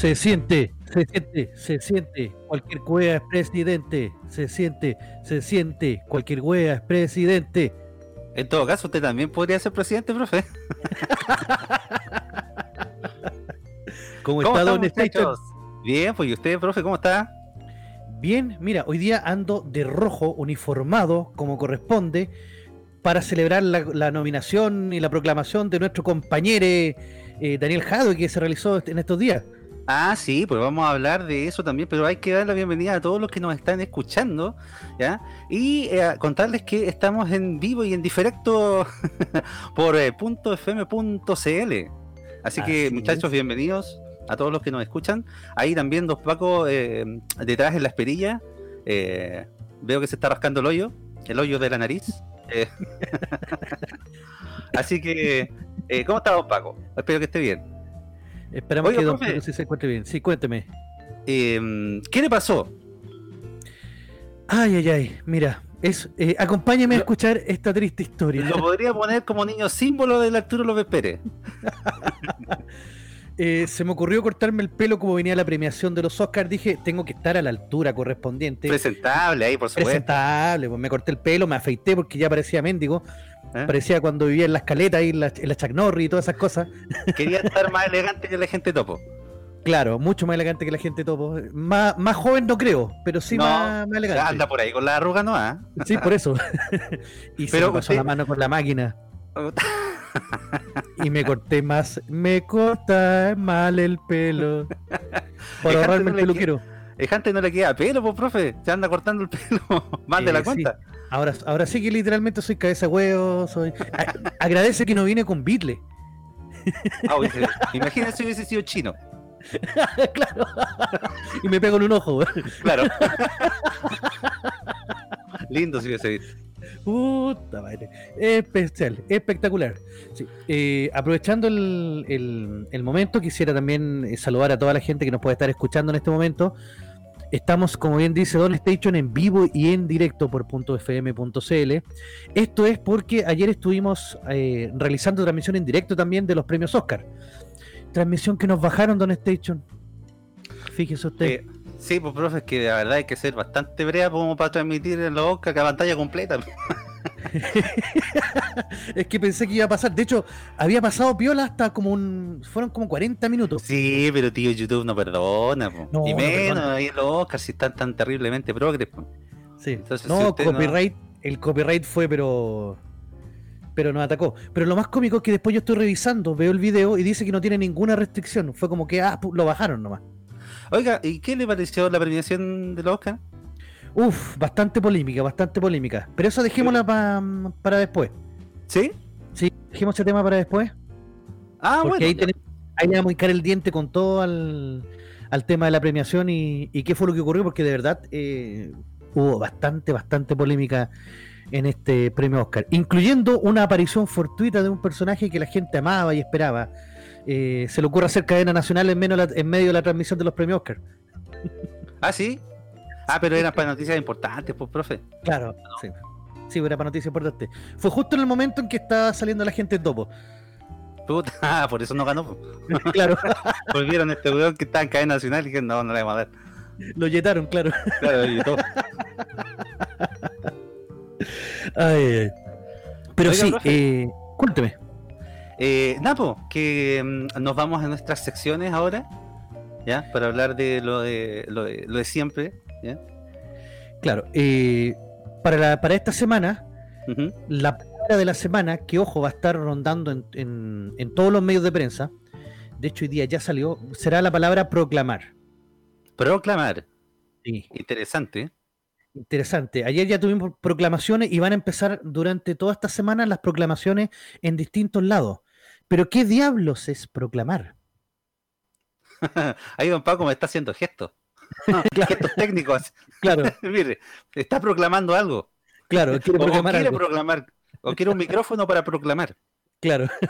Se siente, se siente, se siente. Cualquier wea es presidente. Se siente, se siente. Cualquier wea es presidente. En todo caso, usted también podría ser presidente, profe. ¿Cómo, está, don Station? Bien, pues, ¿y usted, profe, cómo está? Bien, mira, hoy día ando de rojo, uniformado, como corresponde, para celebrar la, nominación y la proclamación de nuestro compañero eh, Daniel Jado, que se realizó en estos días. Ah, sí, pues vamos a hablar de eso también, pero hay que dar la bienvenida a todos los que nos están escuchando, ¿ya? Y eh, contarles que estamos en vivo y en directo por eh, .fm.cl. Así que, muchachos, bienvenidos a todos los que nos escuchan. Ahí también Dos Paco eh, detrás en la esperilla. veo que se está rascando el hoyo, el hoyo de la nariz. Así que, ¿cómo está Don Paco? Espero que esté bien. Esperamos que Don Pedro se encuentre bien. Sí, cuénteme. Em, ¿Qué le pasó? Ay, ay, ay. Mira, es, eh, acompáñame a escuchar esta triste historia. Lo podría poner como niño símbolo del Arturo López Pérez. Eh, se me ocurrió cortarme el pelo como venía la premiación de los Oscars. Dije, tengo que estar a la altura correspondiente. Presentable ahí, por supuesto. Presentable, pues me corté el pelo, me afeité porque ya parecía mendigo. ¿Eh? Parecía cuando vivía en las caletas y en la, en la Chuck Norris y todas esas cosas. Quería estar más elegante que la gente topo. Claro, mucho más elegante que la gente topo. Más, más joven no creo, pero sí más, elegante. Anda por ahí con la arruga, ¿no? ¿Ah? Sí, por eso. y pero se me pasó la mano con la máquina. y me corté más. Me corta mal el pelo. Por ahorrarme el peluquero. El no le queda pelo, pues, profe. Se anda cortando el pelo más de la cuenta. Ahora, ahora sí que literalmente soy cabeza huevo. Soy... agradece que no vine con Beatle. Ah, imagínate si hubiese sido chino. claro. y me pego en un ojo. claro. Lindo si hubiese visto. Puta madre. Especial, espectacular. Eh, aprovechando el, el, momento, quisiera también eh, saludar a toda la gente que nos puede estar escuchando en este momento. Estamos, como bien dice Don Station, en vivo y en directo por .fm.cl. Esto es porque ayer estuvimos eh, realizando transmisión en directo también de los premios Oscar. Transmisión que nos bajaron, Don Station. Fíjese usted. Eh, sí, pues profe, es que la verdad hay que ser bastante brea como para transmitir en los Oscar que pantalla completa. es que pensé que iba a pasar. De hecho, había pasado piola hasta como un. Fueron como 40 minutos. Sí, pero tío, YouTube no perdona. y menos ahí los Oscars si están tan terriblemente progres. Sí. Entonces, no, copyright. El copyright fue, pero. Pero nos atacó. Pero lo más cómico es que después yo estoy revisando, veo el video y dice que no tiene ninguna restricción. Fue como que, ah, lo bajaron nomás. Oiga, ¿y qué le pareció la premiación de los Oscars? Uf, bastante polémica, bastante polémica. Pero eso dejémosla para después. ¿Sí? Sí, dejemos ese tema para después. Ah, bueno. Ahí, tenemos, ahí le vamos a el diente con todo al, tema de la premiación y, qué fue lo que ocurrió, porque de verdad eh, hubo bastante, bastante polémica en este premio Oscar, incluyendo una aparición fortuita de un personaje que la gente amaba y esperaba. Eh, se le ocurre hacer cadena nacional en, menos en medio de la transmisión de los premios Oscar. Ah, sí. Ah, pero era para noticias importantes, pues, profe. Claro, sí. Sí, era para noticias importantes. Fue justo en el momento en que estaba saliendo la gente en topo. Puta, ah, por eso no ganó. claro. Volvieron este weón que estaba en cadena nacional y dijeron, no, no le vamos a dar. Lo yetaron, claro. Claro, y todo. Ay, Pero sí, eh, cuénteme. Eh, Napo, que mm, nos vamos a nuestras secciones ahora, ¿ya? Para hablar de lo de, lo de, lo de siempre, Claro, eh, para, para esta semana, la palabra de la semana, que ojo, va a estar rondando en, en, todos los medios de prensa, de hecho hoy día ya salió, será la palabra proclamar. Proclamar. Sí. Interesante. Interesante. Ayer ya tuvimos proclamaciones y van a empezar durante toda esta semana las proclamaciones en distintos lados. Pero ¿qué diablos es proclamar? Ahí don Paco me está haciendo gestos. Gestos técnicos. Claro. Mire, está proclamando algo. Claro, quiere proclamar. O quiere proclamar. O quiere un micrófono para proclamar. Claro.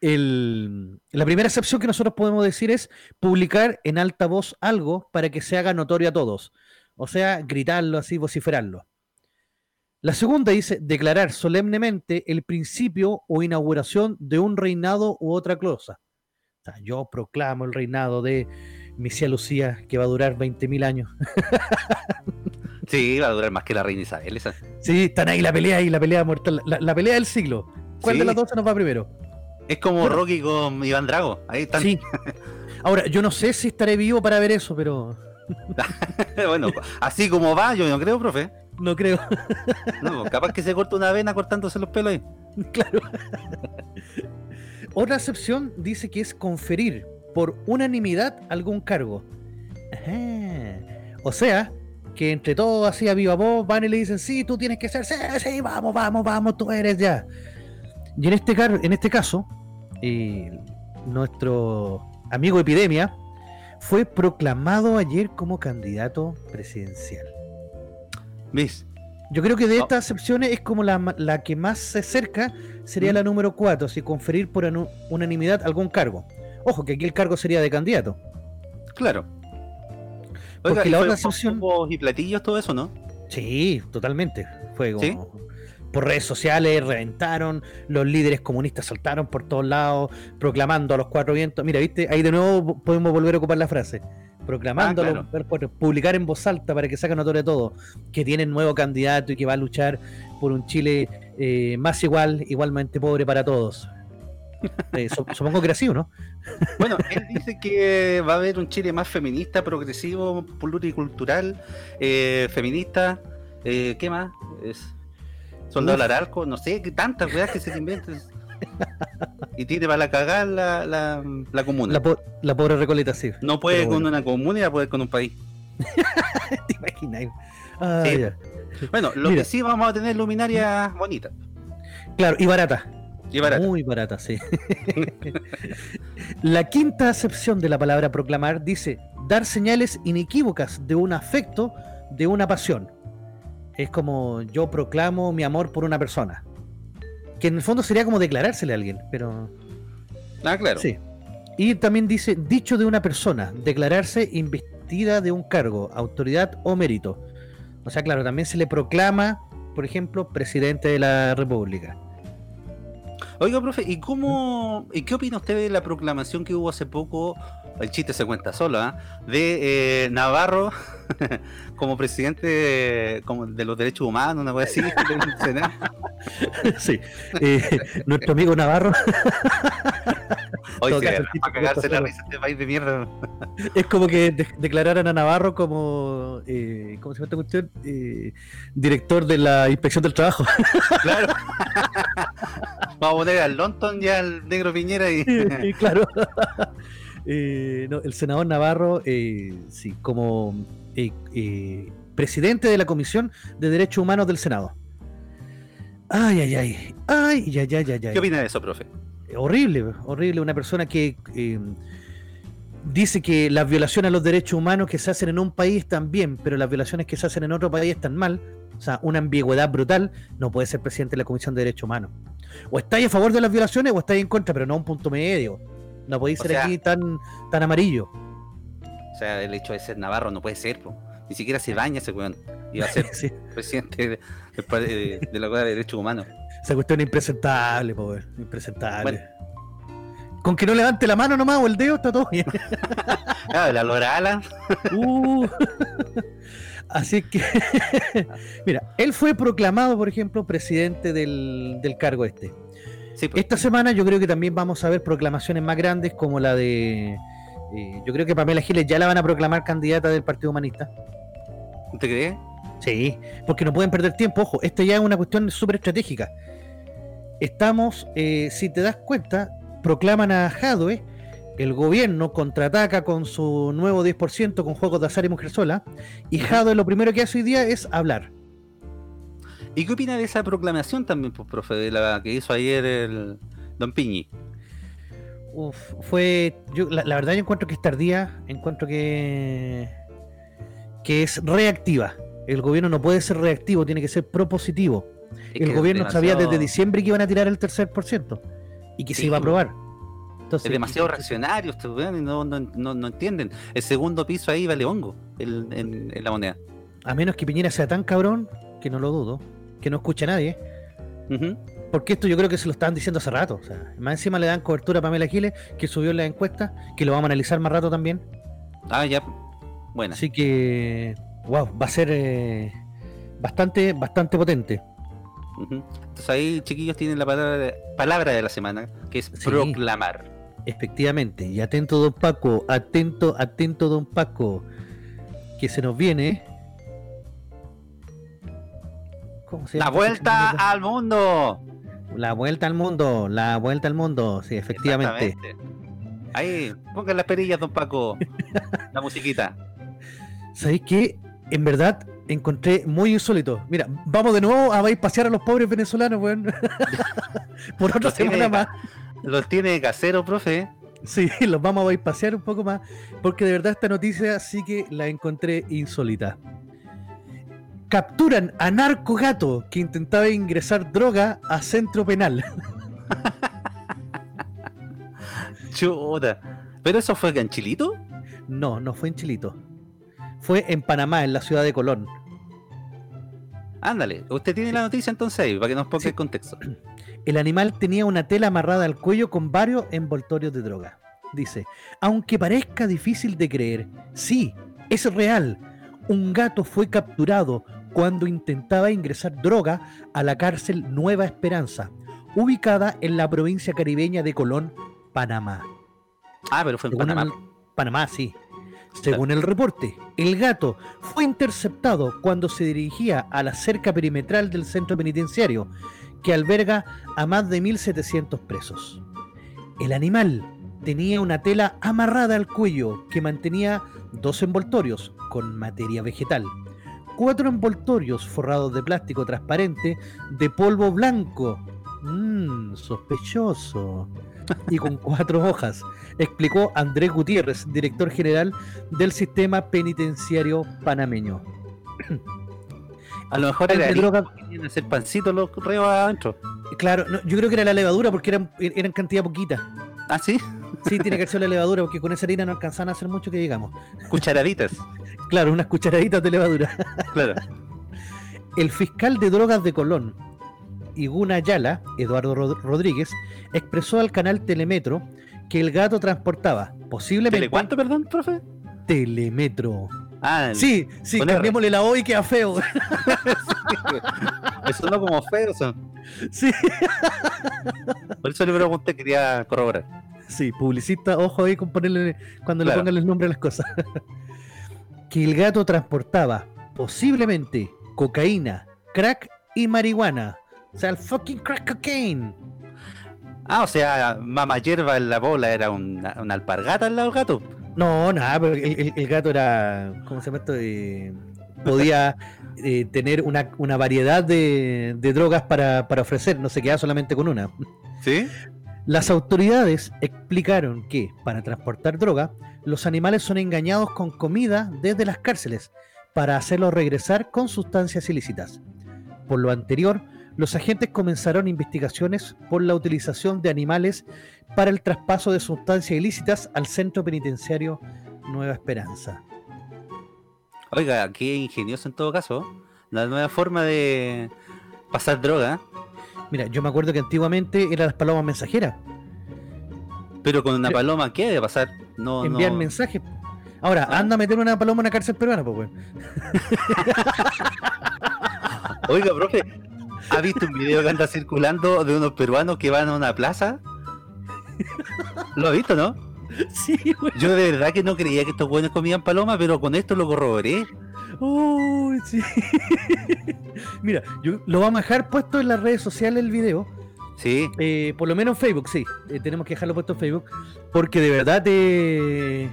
la primera excepción que nosotros podemos decir es publicar en alta voz algo para que se haga notorio a todos. O sea, gritarlo así, vociferarlo. La segunda dice declarar solemnemente el principio o inauguración de un reinado u otra cosa. O sea, yo proclamo el reinado de Misia Lucía, que va a durar 20.000 años. Sí, va a durar más que la reina Isabel. Esa. Sí, están ahí la pelea y la pelea mortal, la, la pelea del siglo. ¿Cuál Sí. de las dos se nos va primero? Es como Bueno. Rocky con Iván Drago. Ahí están. Sí. Ahora, yo no sé si estaré vivo para ver eso, pero bueno, así como va, yo no creo, profe. no creo. No, capaz que se corta una vena cortándose los pelos ahí. claro. Otra acepción dice que es conferir por unanimidad algún cargo. Ajá. O sea, que entre todos así a viva voz van y le dicen, sí, tú tienes que ser, sí, sí, vamos, vamos, vamos, tú eres ya. Y en este, car- en este caso, eh, nuestro amigo Epidemia fue proclamado ayer como candidato presidencial. ¿Ves? Yo creo que de estas acepciones es como la, la que más se acerca sería ¿Mm? la número 4, si conferir por unanimidad algún cargo. Ojo, que aquí el cargo sería de candidato. Claro. Porque ¿y la otra copos y platillos, todo eso, ¿no? Sí, totalmente. Fue como... ¿Sí? Por redes sociales reventaron, los líderes comunistas saltaron por todos lados, proclamando a los cuatro vientos. Mira, viste, ahí de nuevo vo- podemos volver a ocupar la frase. Proclamando Ah, a los cuatro- publicar en voz alta para que saquen notorio todo, que tienen nuevo candidato y que va a luchar por un Chile eh, más igual, igualmente pobre para todos. Eh, su- supongo que era así, ¿o no? Bueno, él dice que va a haber un Chile más feminista, progresivo, pluricultural, eh, feminista. eh, ¿Qué más? Es Soldado arco, no sé, tantas weas que se te inventan. Y tiene para la cagar la, la, la comuna. La, po- la pobre Recoleta, sí. no puede con una comuna y poder con un país. ¿Te imaginas? Ah, Sí. Bueno, lo Mira. que sí vamos a tener luminaria bonita Claro, y barata. Y barata. Muy barata, sí. la quinta acepción de la palabra proclamar dice dar señales inequívocas de un afecto, de una pasión. Es como yo proclamo mi amor por una persona. Que en el fondo sería como declarársele a alguien, pero Ah, claro. sí. Y también dice dicho de una persona, declararse investida de un cargo, autoridad o mérito. O sea, claro, también se le proclama, por ejemplo, presidente de la República. Oiga, profe, ¿y cómo y qué opina usted de la proclamación que hubo hace poco? El chiste se cuenta solo, ¿ah? De eh, Navarro como presidente de, como de los derechos humanos, una cosa así. Sí. Eh, nuestro amigo Navarro Hoy sí, caso, a cagarse la risa este país de mierda. es como que de- declararan a Navarro como, eh, ¿cómo se llama esta cuestión? Eh, director de la inspección del trabajo. Claro. Vamos a poner al Lonton y al negro Piñera y. Claro. Eh, no, el senador Navarro, eh, sí, como eh, presidente de la Comisión de Derechos Humanos del Senado. Ay, ay, ay. Ay, ay, ay, ay, ay. ¿Qué opina de eso, profe? horrible, horrible. Una persona que dice que las violaciones a los derechos humanos que se hacen en un país están bien, pero las violaciones que se hacen en otro país están mal. O sea, una ambigüedad brutal. No puede ser presidente de la Comisión de Derechos Humanos. O estáis a favor de las violaciones o estáis en contra, pero no a un punto medio. No podéis O ser sea- aquí tan, tan amarillo. O sea, el hecho de ser Navarro no puede ser, po. Ni siquiera se baña ese weón. Y va a ser Sí, presidente de, de- de- de la Cosa de Derechos Humanos. esa cuestión es impresentable, pobre. Impresentable. Bueno. Con que no levante la mano nomás o el dedo está todo bien. Ah, la Lorala. Uh. Así que, mira, él fue proclamado, por ejemplo, presidente del, del cargo este. Sí, pues. Esta semana yo creo que también vamos a ver proclamaciones más grandes como la de... eh, yo creo que Pamela Giles ya la van a proclamar candidata del Partido Humanista. ¿Usted cree? Sí, porque no pueden perder tiempo. Ojo, esta ya es una cuestión súper estratégica. Estamos, eh, si te das cuenta, proclaman a Jadwe, el gobierno contraataca con su nuevo 10% con juegos de azar y mujer sola, y. Jadwe lo primero que hace hoy día es hablar. ¿Y qué opina de esa proclamación también, pues, profe, de la que hizo ayer el Don Piñi? Uf, fue. Yo, la, la verdad, yo encuentro que es tardía, encuentro que. que es reactiva. El gobierno no puede ser reactivo, tiene que ser propositivo. Es el gobierno sabía desde diciembre que iban a tirar el tercer por ciento y que se iba a pues. aprobar. Entonces, Es demasiado reaccionario, estos weones, no, no, no, no entienden. El segundo piso ahí vale hongo el- en, en la moneda. A menos que Piñera sea tan cabrón, que no lo dudo, que no escuche a nadie. Porque esto yo creo que se lo estaban diciendo hace rato. O sea, más encima le dan cobertura a Pamela Giles, que subió en la encuesta, que lo vamos a analizar más rato también. Ah, ya. Buena. Así que, wow, va a ser eh, bastante, bastante potente. Entonces ahí, chiquillos, tienen la palabra de, palabra de la semana, que es Sí. proclamar. Efectivamente. Y atento, don Paco, atento, atento, don Paco, que se nos viene. ¿Cómo se ¡La vuelta al mundo! La vuelta al mundo, la vuelta al mundo, sí, efectivamente. Ahí, pongan las perillas, don Paco. la musiquita. ¿Sabéis qué? En verdad encontré muy insólito. Mira, vamos de nuevo a ir a pasear a los pobres venezolanos, weón. Por otra semana más. Los tiene casero, profe. Sí, los vamos a pasear un poco más. Porque de verdad esta noticia sí que la encontré insólita. Capturan a narco gato que intentaba ingresar droga a centro penal. Chuta. ¿Pero eso fue ganchilito? No, no fue en Chilito. Fue en Panamá, en la ciudad de Colón. Ándale, usted tiene la noticia entonces ahí, para que nos ponga Sí. el contexto. El animal tenía una tela amarrada al cuello con varios envoltorios de droga. Dice, aunque parezca difícil de creer, sí, es real. Un gato fue capturado cuando intentaba ingresar droga a la cárcel Nueva Esperanza, ubicada en la provincia caribeña de Colón, Panamá. Ah, pero fue en Según Panamá. el- Panamá, sí. Según el reporte, el gato fue interceptado cuando se dirigía a la cerca perimetral del centro penitenciario, que alberga a más de 1.700 presos. El animal tenía una tela amarrada al cuello que mantenía dos envoltorios con materia vegetal, cuatro envoltorios forrados de plástico transparente de polvo blanco. Mmm, sospechoso. Y con cuatro hojas, explicó Andrés Gutiérrez, director general del sistema penitenciario panameño. A lo mejor era droga- porque querían hacer pancito los reos adentro. Claro, no, yo creo que era la levadura porque eran, eran cantidad poquita. Ah, sí, Sí, tiene que ser la levadura porque con esa harina no alcanzan a hacer mucho que digamos. cucharaditas. Claro, unas cucharaditas de levadura. Claro. El fiscal de drogas de Colón, Iguna Ayala, Eduardo Rod- Rodríguez, expresó al canal Telemetro que el gato transportaba, posiblemente... ¿Tele cuánto, perdón, profe? Telemetro. Ah, Sí, sí, R. cambiémosle la O y queda feo. eso no como feo. son. Sí. Por eso le pregunté, quería corroborar. Sí, publicista, ojo ahí con ponerle cuando le pongan el nombre a las cosas. que el gato transportaba posiblemente cocaína, crack y marihuana. O sea, el fucking crack cocaine. Ah, o sea, mamá hierba en la bola era una, una alpargata al lado del gato. No, nada, pero el, el- el gato era. ¿Cómo se llama esto? Eh, podía eh, tener una, una variedad de, de drogas para, para ofrecer, no se quedaba solamente con una. ¿Sí? Las autoridades explicaron que, para transportar droga, los animales son engañados con comida desde las cárceles para hacerlos regresar con sustancias ilícitas. Por lo anterior, los agentes comenzaron investigaciones por la utilización de animales para el traspaso de sustancias ilícitas al centro penitenciario Nueva Esperanza. Oiga, qué ingenioso en todo caso. La nueva forma de pasar droga, Mira, yo me acuerdo que antiguamente eran las palomas mensajeras, pero con una Pero- paloma, ¿qué debe pasar? No, envían no. mensajes. Ahora, Ah. anda a meter una paloma en una cárcel peruana, pues, weón. Oiga, profe, ¿ha visto un video que anda circulando de unos peruanos que van a una plaza? ¿Lo ha visto, no? Sí, weón. Yo de verdad que no creía que estos buenos comían palomas, pero con esto lo corroboré. Uy, sí. Mira, yo lo vamos a dejar puesto en las redes sociales el video. Sí, eh, por lo menos en Facebook, sí. Eh, tenemos que dejarlo puesto en Facebook. Porque de verdad te.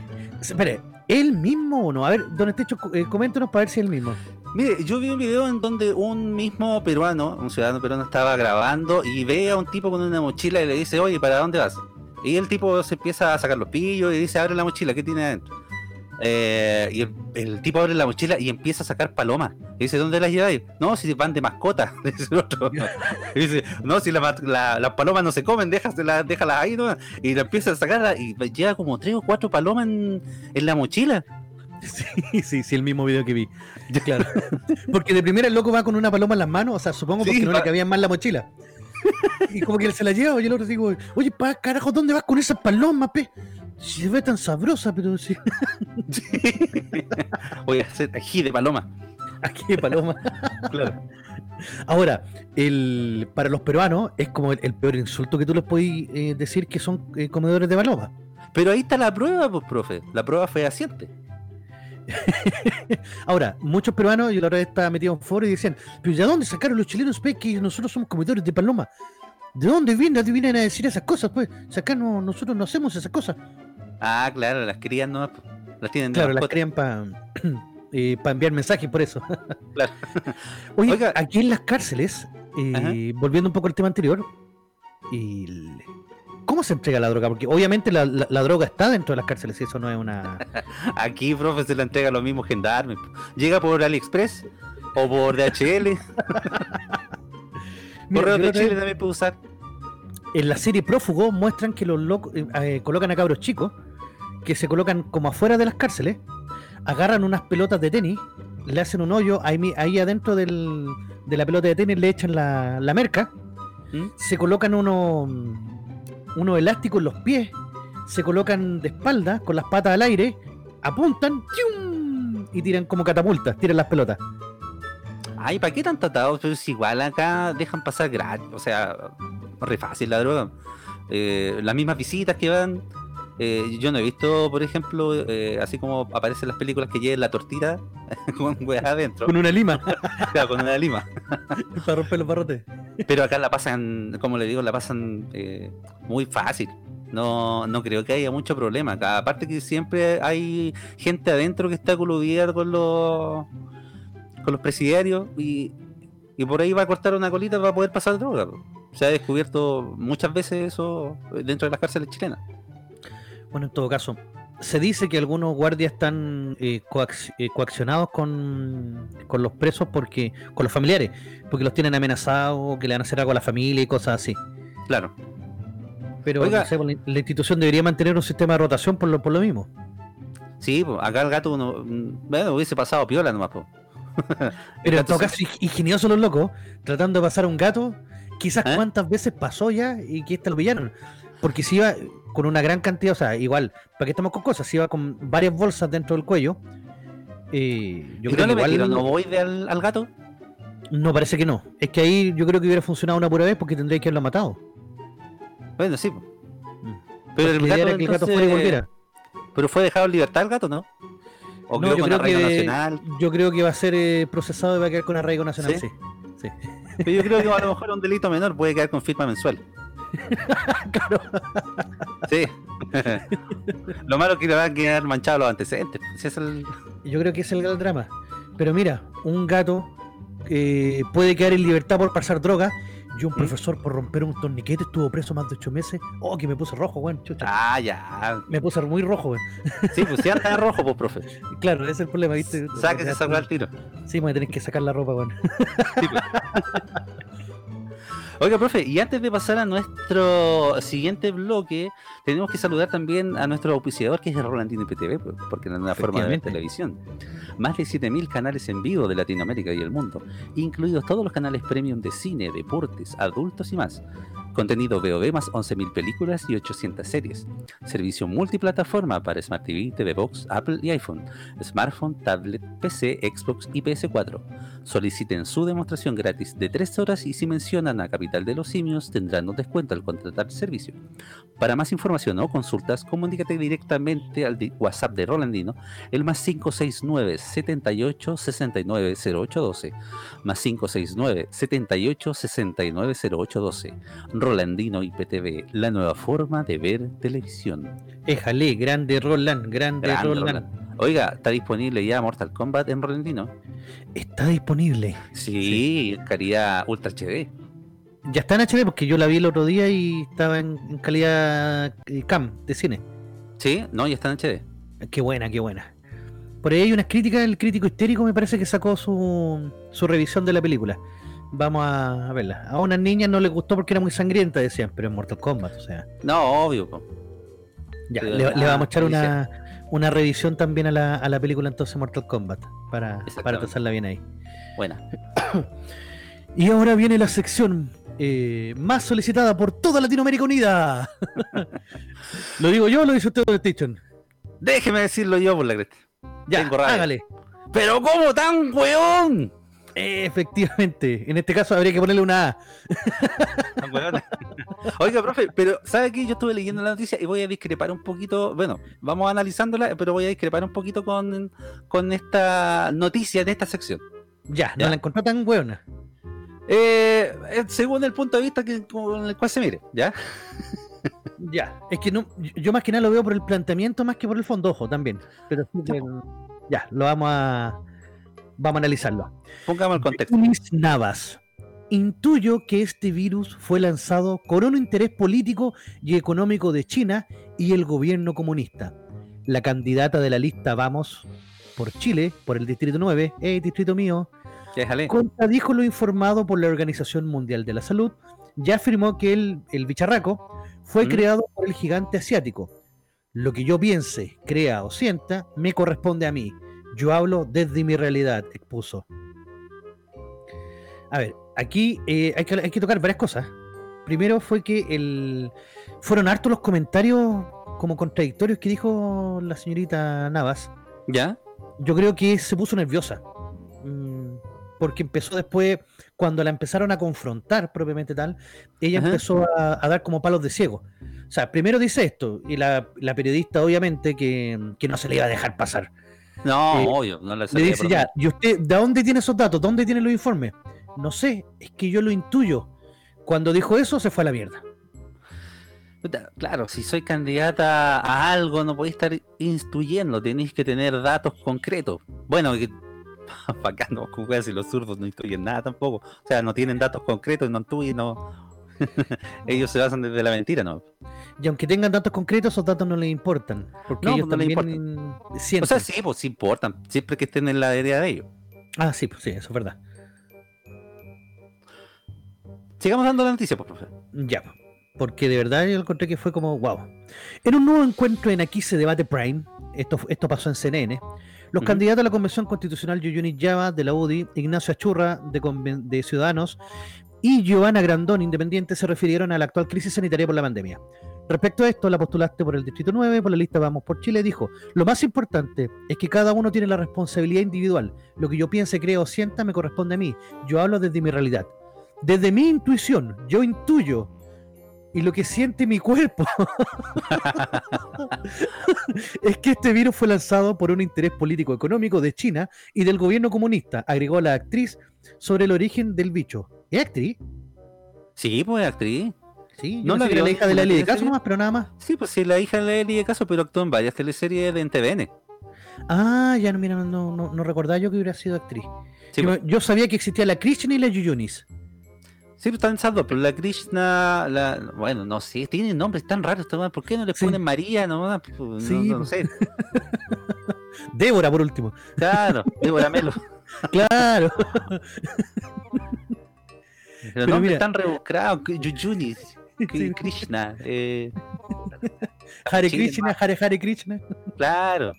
Espere, ¿él mismo o no? A ver, don Estecho, eh, coméntenos para ver si es el mismo. Mire, yo vi un video en donde un mismo peruano, un ciudadano peruano, estaba grabando y ve a un tipo con una mochila y le dice, oye, ¿para dónde vas? Y el tipo se empieza a sacar los pillos y dice, abre la mochila, ¿qué tiene adentro? Eh, y el, el tipo abre la mochila y empieza a sacar palomas. Y dice, ¿dónde las lleváis? No, si van de mascota. Dice el otro. Y dice, no, si la las palomas no se comen, déjaselas, déjalas ahí, ¿no? Y la empieza a sacar y lleva como tres o cuatro palomas en, en la mochila. Sí, sí, sí, el mismo video que vi. Claro. Porque de primera el loco va con una paloma en las manos, o sea, supongo porque Sí, no le cabía más la mochila. Y como que él se la lleva, y el otro digo, oye, pa, carajo, ¿dónde vas con esa paloma, pe? Si se ve tan sabrosa, pero sí. Voy a hacer ají de paloma. Aquí de paloma. Claro. Ahora, el, para los peruanos es como el, el peor insulto que tú les podés eh, decir que son eh, comedores de paloma. Pero ahí está la prueba, pues, profe. La prueba fehaciente. Ahora, muchos peruanos, yo la vez estaba metido en foro y decían, pero ¿de dónde sacaron los chilenos, que nosotros somos comedores de paloma? ¿De dónde vienen, vienen a decir esas cosas, pues? Si acá no, nosotros no hacemos esas cosas. Ah, claro, las crías no las tienen Claro, las crean para enviar mensajes por eso. Claro. Oye, Oiga. aquí en las cárceles, eh, volviendo un poco al tema anterior, el- ¿cómo se entrega la droga? Porque obviamente la, la- la droga está dentro de las cárceles, y eso no es una... Aquí, profe, se la entrega a los mismos gendarmes. Llega por AliExpress o por DHL. Correo de Chile también puede usar. en la serie Prófugo muestran que los locos eh, eh, colocan a cabros chicos que se colocan como afuera de las cárceles, agarran unas pelotas de tenis, le hacen un hoyo ahí, ahí adentro del- de la pelota de tenis, le echan la, la merca, ¿Mm? se colocan unos unos elásticos en los pies, se colocan de espalda con las patas al aire, apuntan y tiran como catapultas, tiran las pelotas. Ay, ¿para qué tan tratados? Pero es igual acá dejan pasar gratis. O sea, re fácil la droga. Eh, las mismas visitas que van. Eh, yo no he visto, por ejemplo, eh, así como aparecen en las películas que lleven la tortita con weas adentro, Con una lima claro, con una lima. para romper los barrotes. Pero acá la pasan, como le digo, la pasan eh, muy fácil. No, no creo que haya mucho problema acá. Aparte que siempre hay gente adentro que está coludida con los con los presidiarios y, y por ahí va a cortar una colita para poder pasar droga. Se ha descubierto muchas veces eso dentro de las cárceles chilenas. Bueno, en todo caso, se dice que algunos guardias están eh, eh, coaccionados con, con los presos porque con los familiares, porque los tienen amenazados, que le van a hacer algo a la familia y cosas así. Claro. Pero Oiga. no sé, pues, la, la institución debería mantener un sistema de rotación por lo, por lo mismo. Sí, po, acá el gato uno, mm, bueno, hubiese pasado piola nomás. po. El Pero en todo se- caso, ing- ingeniosos los locos, tratando de pasar a un gato, quizás ¿Eh? cuántas veces pasó ya y que esta lo pillaron. Porque si iba con una gran cantidad, o sea, igual, ¿para qué estamos con cosas? Si iba con varias bolsas dentro del cuello, eh, yo ¿Y creo no que igual ovoide al, al gato? no parece que no. Es que ahí yo creo que hubiera funcionado una pura vez porque tendría que haberlo matado. Bueno, sí. Mm. Pero el gato, era que el gato entonces- fuera y volviera. ¿Pero fue dejado en libertad el gato, no? ¿O No, yo, con creo arraigo que, nacional? yo creo que va a ser eh, procesado y va a quedar con arraigo nacional, ¿Sí? sí. sí. Pero yo creo que a lo mejor un delito menor puede quedar con firma mensual. Claro. Sí. lo malo es que le van a quedar manchados los antecedentes. Ese es el... Yo creo que ese es el gran drama. Pero mira, un gato eh, puede quedar en libertad por pasar droga y un ¿Mm? profesor por romper un torniquete estuvo preso más de ocho meses. Oh, que me puse rojo, weón. Ah, ya. Me puse muy rojo, weón. Sí, pues si anda rojo, pues, profe. Claro, ese es el problema, ¿viste? Sáquese esa al tiro. Sí, me tenés que sacar la ropa, weón. Oiga, profe, y antes de pasar a nuestro siguiente bloque, tenemos que saludar también a nuestro auspiciador, que es Rolandino IPTV, pues, porque es una forma de ver televisión. Más de 7.000 canales en vivo de Latinoamérica y el mundo, incluidos todos los canales premium de cine, deportes, adultos y más. Contenido VOD más 11.000 películas y 800 series. Servicio multiplataforma para Smart TV, TV Box, Apple y iPhone, smartphone, tablet, PC, Xbox y PS4. Soliciten su demostración gratis de 3 horas y si mencionan a Capital de los Simios tendrán un descuento al contratar el servicio. Para más información o consultas, comunícate directamente al WhatsApp de Rolandino, el más 569 78 69 0812, más 569 78 69 0812. Rolandino IPTV, la nueva forma de ver televisión. Éjale, grande Roland, grande Grande, Roland. Roland. Oiga, está disponible ya Mortal Kombat en Rolandino. Está disponible. Sí, en calidad Ultra HD. Ya está en HD porque yo la vi el otro día y estaba en, en calidad eh, cam de cine. Sí, no, ya está en HD. Qué buena, qué buena. Por ahí hay unas críticas, el crítico histérico me parece que sacó su, su revisión de la película. Vamos a, verla. A unas niñas no les gustó porque era muy sangrienta, decían, pero en Mortal Kombat, o sea. No, obvio. po. Ya, le, le ah, vamos a echar dice- una, una revisión también a la, a la película entonces Mortal Kombat para, para pasarla bien ahí. Buena. Y ahora viene la sección eh, más solicitada por toda Latinoamérica Unida. ¿Lo digo yo o lo dice usted, PlayStation? Déjeme decirlo yo por la cresta. Ya, Tengo rabia. hágale. Pero ¿cómo tan weón? Efectivamente, en este caso habría que ponerle una A. Weón. Oiga, profe, pero ¿sabe qué? Yo estuve leyendo la noticia y voy a discrepar un poquito. Bueno, vamos analizándola, pero voy a discrepar un poquito con, con esta noticia de esta sección. Ya, no Ya. la encontró tan buena. Eh, eh, según el punto de vista que, con el cual se mire, ¿ya? Ya, es que no, yo- más que nada lo veo por el planteamiento más que por el fondo, ojo, también. Pero sí que- ya, lo vamos a vamos a analizarlo. Pongamos el contexto. Luis Navas. Intuyo que este virus fue lanzado con un interés político y económico de China y el gobierno comunista. La candidata de la lista Vamos por Chile, por el Distrito 9, eh, distrito mío, Déjale. contradijo lo informado por la Organización Mundial de la Salud y afirmó que el, el bicharraco fue ¿Mm? creado por el gigante asiático. Lo que yo piense, crea o sienta me corresponde a mí. Yo hablo desde mi realidad, expuso. A ver, aquí eh, hay, que, hay que tocar varias cosas. Primero fue que el, fueron hartos los comentarios como contradictorios que dijo la señorita Navas ¿Ya? yo creo que se puso nerviosa. Mm, Porque empezó después, cuando la empezaron a confrontar propiamente tal, ella Ajá. empezó a, a dar como palos de ciego. O sea, primero dice esto, y la, la periodista obviamente que, que no se le iba a dejar pasar. No, Eh, obvio, no le Le dice ya, ¿y usted de dónde tiene esos datos? ¿Dónde tiene los informes? No sé, es que yo lo intuyo. Cuando dijo eso, se fue a la mierda. Claro, si soy candidata a algo, no podéis estar instruyendo, tenéis que tener datos concretos. Bueno, que bacán, no, si los zurdos no instruyen nada tampoco. O sea, no tienen datos concretos, no intuyen, no. Ellos se basan desde la mentira, ¿no? Y aunque tengan datos concretos, esos datos no les importan. Porque No, ellos pues no les O sienten. sea, sí, pues sí importan, siempre que estén en la idea de ellos. Ah, sí, pues sí, eso es verdad. Sigamos dando la noticia, pues, profe. Ya, porque de verdad yo encontré que fue como wow. En un nuevo encuentro en Aquí se debate Prime, esto, esto pasó en CNN, los candidatos a la Convención Constitucional Yuyuni Yava de la UDI, Ignacio Achurra de Ciudadanos y Giovanna Grandón, independiente, se refirieron a la actual crisis sanitaria por la pandemia. Respecto a esto, la postulaste por el Distrito 9, por la lista Vamos por Chile, dijo, lo más importante es que cada uno tiene la responsabilidad individual. Lo que yo piense, creo o sienta me corresponde a mí. Yo hablo desde mi realidad. Desde mi intuición, yo intuyo. Y lo que siente mi cuerpo es que este virus fue lanzado por un interés político económico de China y del gobierno comunista, agregó la actriz sobre el origen del bicho. ¿Es actriz? Sí, pues actriz. Sí, No la la la hija de la Eli de la caso nomás, pero nada más. Sí, pues sí, la hija de Eli de caso, pero actuó en varias teleseries de en TVN. Ah, ya no, mira, no, no, no recordaba yo que hubiera sido actriz. Sí, yo, pues, yo sabía que existía la Krishna y la Yuyunis. sí, pues están esas dos, pero la Krishna, la, bueno, no sé, tienen nombres tan raros, ¿por qué no le Sí. ponen María? No, Pues, no, Sí, no pues. sé. Débora, por último. Claro, Débora Melo. Claro. Los Pero nombres mira. están rebuscados, Yuyuni, Sí. Krishna, eh, Hare Krishna, Hare Hare Krishna. claro.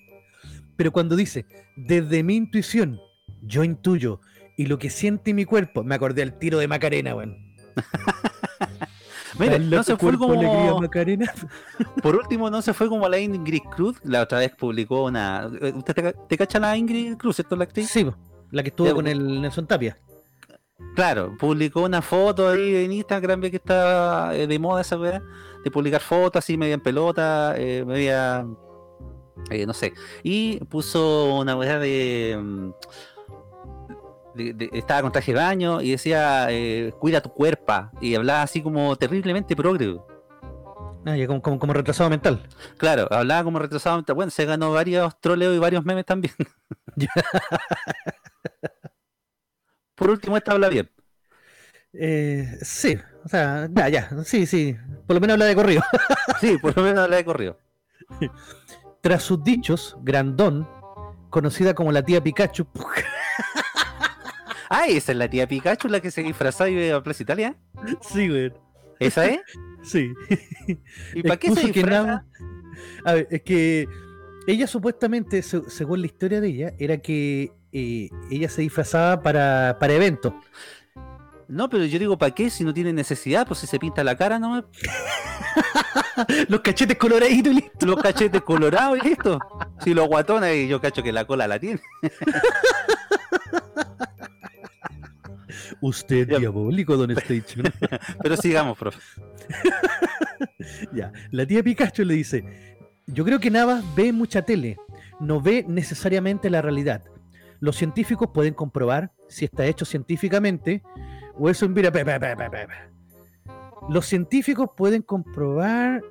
Pero cuando dice, desde mi intuición, yo intuyo, y lo que siente mi cuerpo, me acordé al tiro de Macarena, weón. Mira, no se fue como, Macarena. por último, no se fue como la Ingrid Cruz, la otra vez publicó una, eh, ¿usted te, ca- te cacha la Ingrid Cruz, cierto, la actriz? Sí, la que estuvo con el Nelson Tapia. Claro, publicó una foto ahí en Instagram, ve que está eh, de moda esa weá, de publicar fotos así media en pelota, eh, media, eh, no sé, y puso una weá de, mm, de- de- estaba con traje de baño y decía, eh, cuida tu cuerpo, y hablaba así como terriblemente progre. Ah, como, como, como retrasado mental. Claro, hablaba como retrasado, bueno, se ganó varios troleos y varios memes también. Por último, esta habla bien. Eh, sí, o sea, ya, ya, sí, sí. Por lo menos habla de corrido. Sí, por lo menos habla de corrido. Tras sus dichos, Grandón, conocida como la tía Pikachu, Ah, esa es la tía Pikachu, la que se disfrazaba y iba a Plaza Italia. sí, güey, ¿Esa es? sí. ¿Y para qué se que disfraza? nada- A ver, es que ella supuestamente, se- según la historia de ella, era que eh, ella se disfrazaba para, para eventos. No, pero yo digo, ¿para qué? Si no tiene necesidad, pues si se pinta la cara nomás, Los cachetes coloraditos y listo. los cachetes colorados y listo. Si lo guatona y yo cacho que la cola la tiene. Usted Ya. diabólico, Don Station. Pero sigamos, profe. ya, la tía Pikachu le dice, yo creo que Navas ve mucha tele, no ve necesariamente la realidad. Los científicos pueden comprobar si está hecho científicamente o eso mira, pe, pe, pe. Los científicos pueden comprobar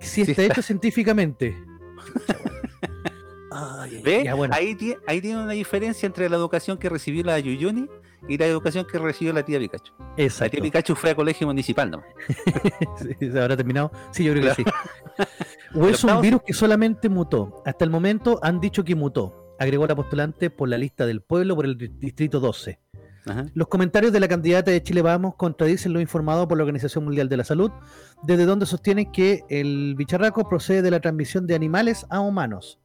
si Si está está- hecho científicamente. Ay, ¿Ve? ya, bueno. ahí, tie- ahí tiene una diferencia entre la educación que recibió la Yuyuni y la educación que recibió la tía Pikachu. La Exacto. tía Pikachu fue a colegio municipal, ¿no? ¿Se habrá terminado? Sí, yo creo que sí. O es un virus que solamente mutó. Hasta el momento han dicho que mutó, agregó la postulante por la lista del pueblo por el di- distrito 12. Ajá. Los comentarios de la candidata de Chile Vamos contradicen lo informado por la Organización Mundial de la Salud, desde donde sostienen que el bicharraco procede de la transmisión de animales a humanos.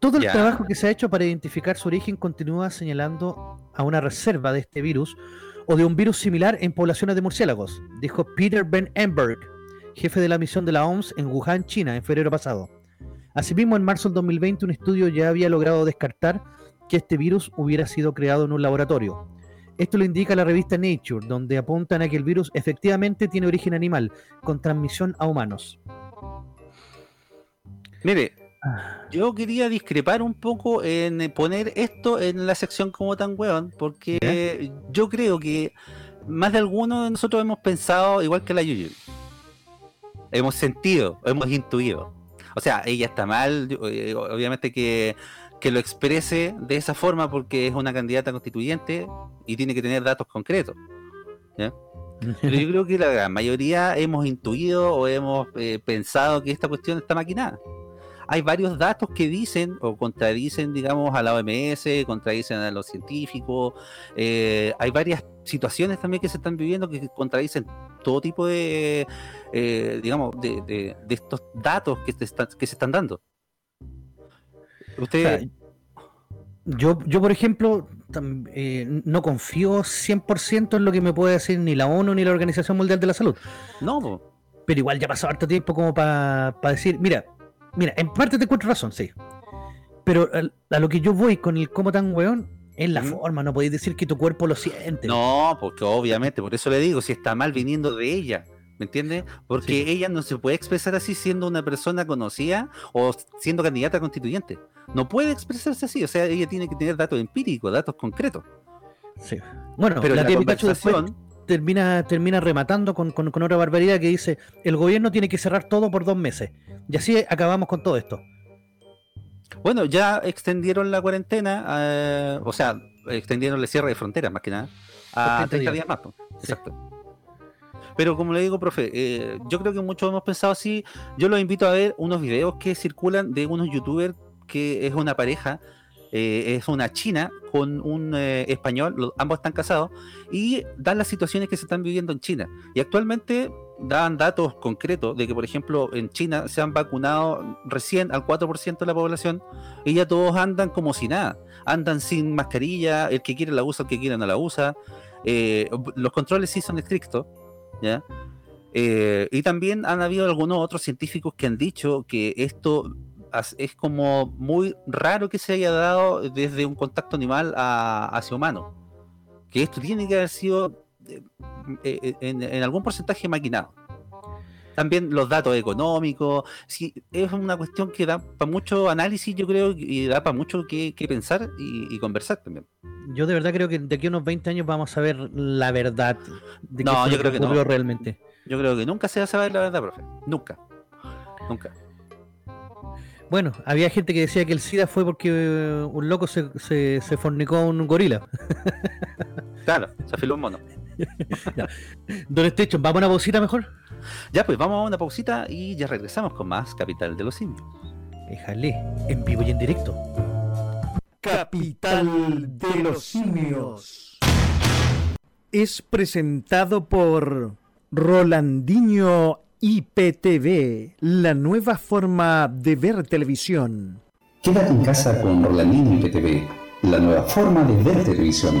Todo el trabajo que se ha hecho para identificar su origen continúa señalando a una reserva de este virus o de un virus similar en poblaciones de murciélagos, dijo Peter Ben Emberg, jefe de la misión de la OMS en Wuhan, China, en febrero pasado. Asimismo, en marzo del 2020, un estudio ya había logrado descartar que este virus hubiera sido creado en un laboratorio. Esto lo indica la revista Nature, donde apuntan a que el virus efectivamente tiene origen animal, con transmisión a humanos. Mire, yo quería discrepar un poco en poner esto en la sección como tan weón, porque yo creo que más de alguno de nosotros hemos pensado igual que la Yuyu. Hemos sentido, hemos intuido. O sea, ella está mal, eh, obviamente que, que lo exprese de esa forma porque es una candidata constituyente y tiene que tener datos concretos. Pero yo creo que la gran mayoría hemos intuido o hemos eh, pensado que esta cuestión está maquinada. Hay varios datos que dicen o contradicen, digamos, a la OMS, contradicen a los científicos. eh, hay varias situaciones también que se están viviendo que contradicen todo tipo de, eh, digamos, de, de- de estos datos que, te están- que se están dando. O Usted, sea, yo, yo, por ejemplo, tam- eh, no confío 100% en lo que me puede decir ni la ONU ni la Organización Mundial de la Salud. no, po. Pero igual ya pasó harto tiempo como para decir, mira, mira, en parte te encuentro razón, sí. Pero a, lo que yo voy con el como tan weón es la forma, no podéis decir que tu cuerpo lo siente. No, porque obviamente, por eso le digo, si está mal viniendo de ella, ¿me entiendes? Porque Sí. ella no se puede expresar así siendo una persona conocida o siendo candidata a constituyente. No puede expresarse así, o sea, ella tiene que tener datos empíricos, datos concretos. Sí. Bueno, Pero la la conversación, termina, termina rematando con, con, con otra barbaridad que dice, el gobierno tiene que cerrar todo por dos meses. Y así acabamos con todo esto. bueno, ya extendieron la cuarentena, eh, o sea, extendieron el cierre de fronteras más que nada, a Por 30 30 días, días. más. Exacto. Pero como le digo, profe, eh, yo creo que muchos hemos pensado así. Yo los invito a ver unos videos que circulan de unos youtubers que es una pareja, eh, es una china con un eh, español, los- ambos están casados, y dan las situaciones que se están viviendo en China. Y actualmente dan datos concretos de que, por ejemplo, en China se han vacunado recién al 4% de la población y ya todos andan como si nada. Andan sin mascarilla, el que quiere la usa, el que quiere no la usa. Los controles sí son estrictos, Eh, y también han habido algunos otros científicos que han dicho que esto es como muy raro que se haya dado desde un contacto animal a- hacia humano. Que esto tiene que haber sido eh, eh, en algún porcentaje maquinado. También los datos económicos, sí, es una cuestión que da para mucho análisis, yo creo, y da para mucho que, que pensar y, y conversar también. Yo de verdad creo que de aquí a unos 20 años vamos a ver la verdad de No, qué yo creo que no. ocurrió realmente. Yo creo que nunca se va a saber la verdad, profe. Nunca. Nunca. Bueno, había gente que decía que el SIDA fue porque un loco se, se, se fornicó a un gorila. Claro, se afiló un mono. Don Estecho, ¿vamos a una pausita mejor? Ya, pues vamos a una pausita y ya regresamos con más Capital de los Simios. Déjale, en vivo y en directo. Capital de los simios. Es presentado por Rolandinho IPTV, la nueva forma de ver televisión. Quédate en casa con Rolandino IPTV, la nueva forma de ver televisión.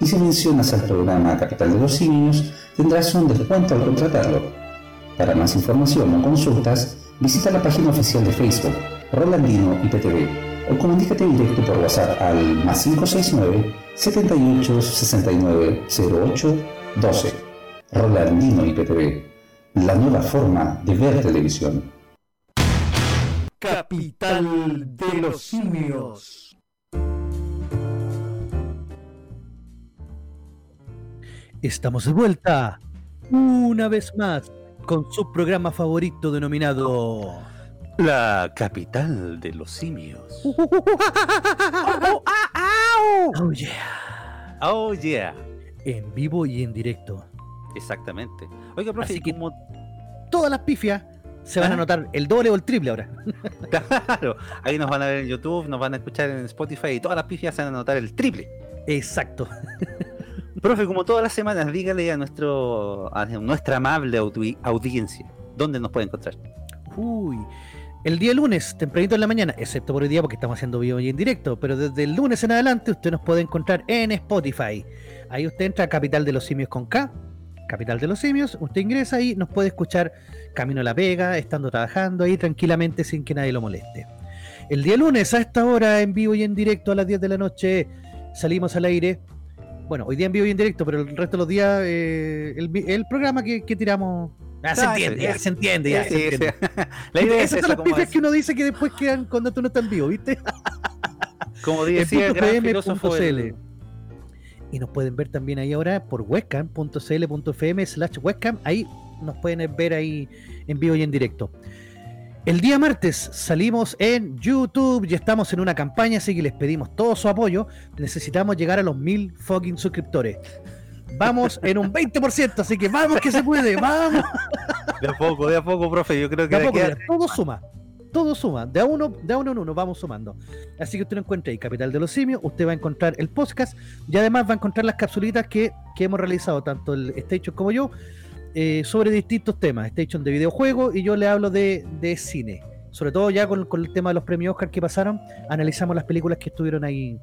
y si mencionas al programa Capital de los Simios tendrás un descuento al contratarlo. Para más información o consultas, visita la página oficial de Facebook, Rolandino IPTV, o comunícate directo por WhatsApp al más 569 78 69 08 12. Rolandino IPTV, la nueva forma de ver televisión. Capital de los simios. Estamos de vuelta una vez más con su programa favorito denominado La capital de los simios. Oh yeah. Oh, yeah. En vivo y en directo. Exactamente. Oiga, profe, Así que- como Todas las pifias se van a notar el doble o el triple ahora. Claro, ahí nos van a ver en YouTube, nos van a escuchar en Spotify y todas las pifias se van a notar el triple. Exacto. Profe, como todas las semanas, dígale a nuestro a nuestra amable audi- audiencia dónde nos puede encontrar. Uy. El día lunes, tempranito en la mañana, excepto por hoy día porque estamos haciendo vivo y en directo, pero desde el lunes en adelante usted nos puede encontrar en Spotify. Ahí usted entra a Capital de los Simios con K, Capital de los Simios, usted ingresa ahí, nos puede escuchar camino a la pega, estando trabajando ahí tranquilamente sin que nadie lo moleste. El día lunes a esta hora, en vivo y en directo a las 10 de la noche, salimos al aire. Bueno, hoy día en vivo y en directo, pero el resto de los días, eh, el, programa que, que tiramos... Ah, se Ah, entiende, ya, se entiende, ya, Sí, se sí, entiende. La idea es Esas son esa, las pifias que uno dice que después quedan cuando tú no estás en vivo, ¿viste? como decía el punto gran PM filósofo punto el- CL. Y nos pueden ver también ahí ahora por webcam.cl.fm slash webcam. Ahí nos pueden ver ahí en vivo y en directo. El día martes salimos en YouTube y estamos en una campaña, así que les pedimos todo su apoyo. Necesitamos llegar a los mil fucking suscriptores. Vamos en un 20%, así que vamos que se puede, vamos. De a poco, de a poco, profe. Yo creo que De a de poco, a- mira, todo suma. Todo suma. De a uno, de a uno en uno vamos sumando. Así que usted lo encuentra ahí, Capital de los Simios. Usted va a encontrar el podcast y además va a encontrar las capsulitas que, que hemos realizado, tanto el Station como yo, eh, sobre distintos temas. Station de videojuegos y yo le hablo de, de cine. Sobre todo ya con, con el tema de los premios Oscar que pasaron, analizamos las películas que estuvieron ahí.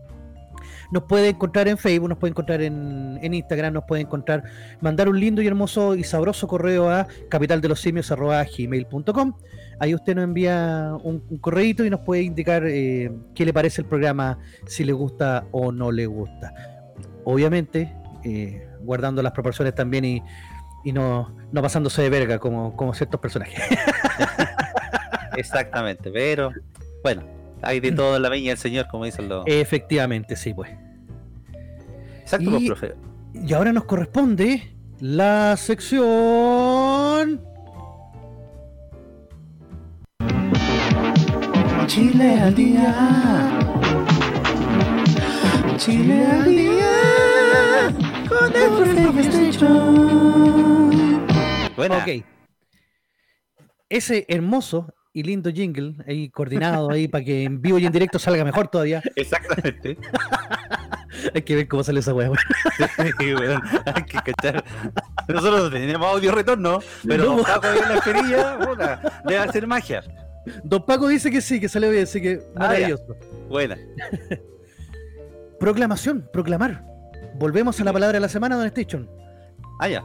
Nos puede encontrar en Facebook, nos puede encontrar en, en Instagram, nos puede encontrar, mandar un lindo y hermoso y sabroso correo a capitaldelosimios.gmail.com Ahí usted nos envía un, un correíto y nos puede indicar eh, qué le parece el programa, si le gusta o no le gusta. Obviamente, eh, guardando las proporciones también y, y no, no pasándose de verga como, como ciertos personajes. Exactamente, pero bueno, hay de todo en la viña del señor, como dicen los. Efectivamente, sí, pues. Exacto, y- pues, profe. Y ahora nos corresponde la sección... Chile al día. Chile al día. Con el profe Buena. Ok. Ese hermoso y lindo jingle ahí coordinado ahí para que en vivo y en directo salga mejor todavía. Exactamente. Hay que ver cómo sale esa hueá. Sí, hay que cachar. Nosotros teníamos audio retorno, pero No. Don Paco en la perilla, puta, debe hacer magia. Don Paco dice que sí, que salió bien, así que Ah, maravilloso. Buena. Proclamación, proclamar. Volvemos a la palabra de la semana, Don Station. Ah, ya.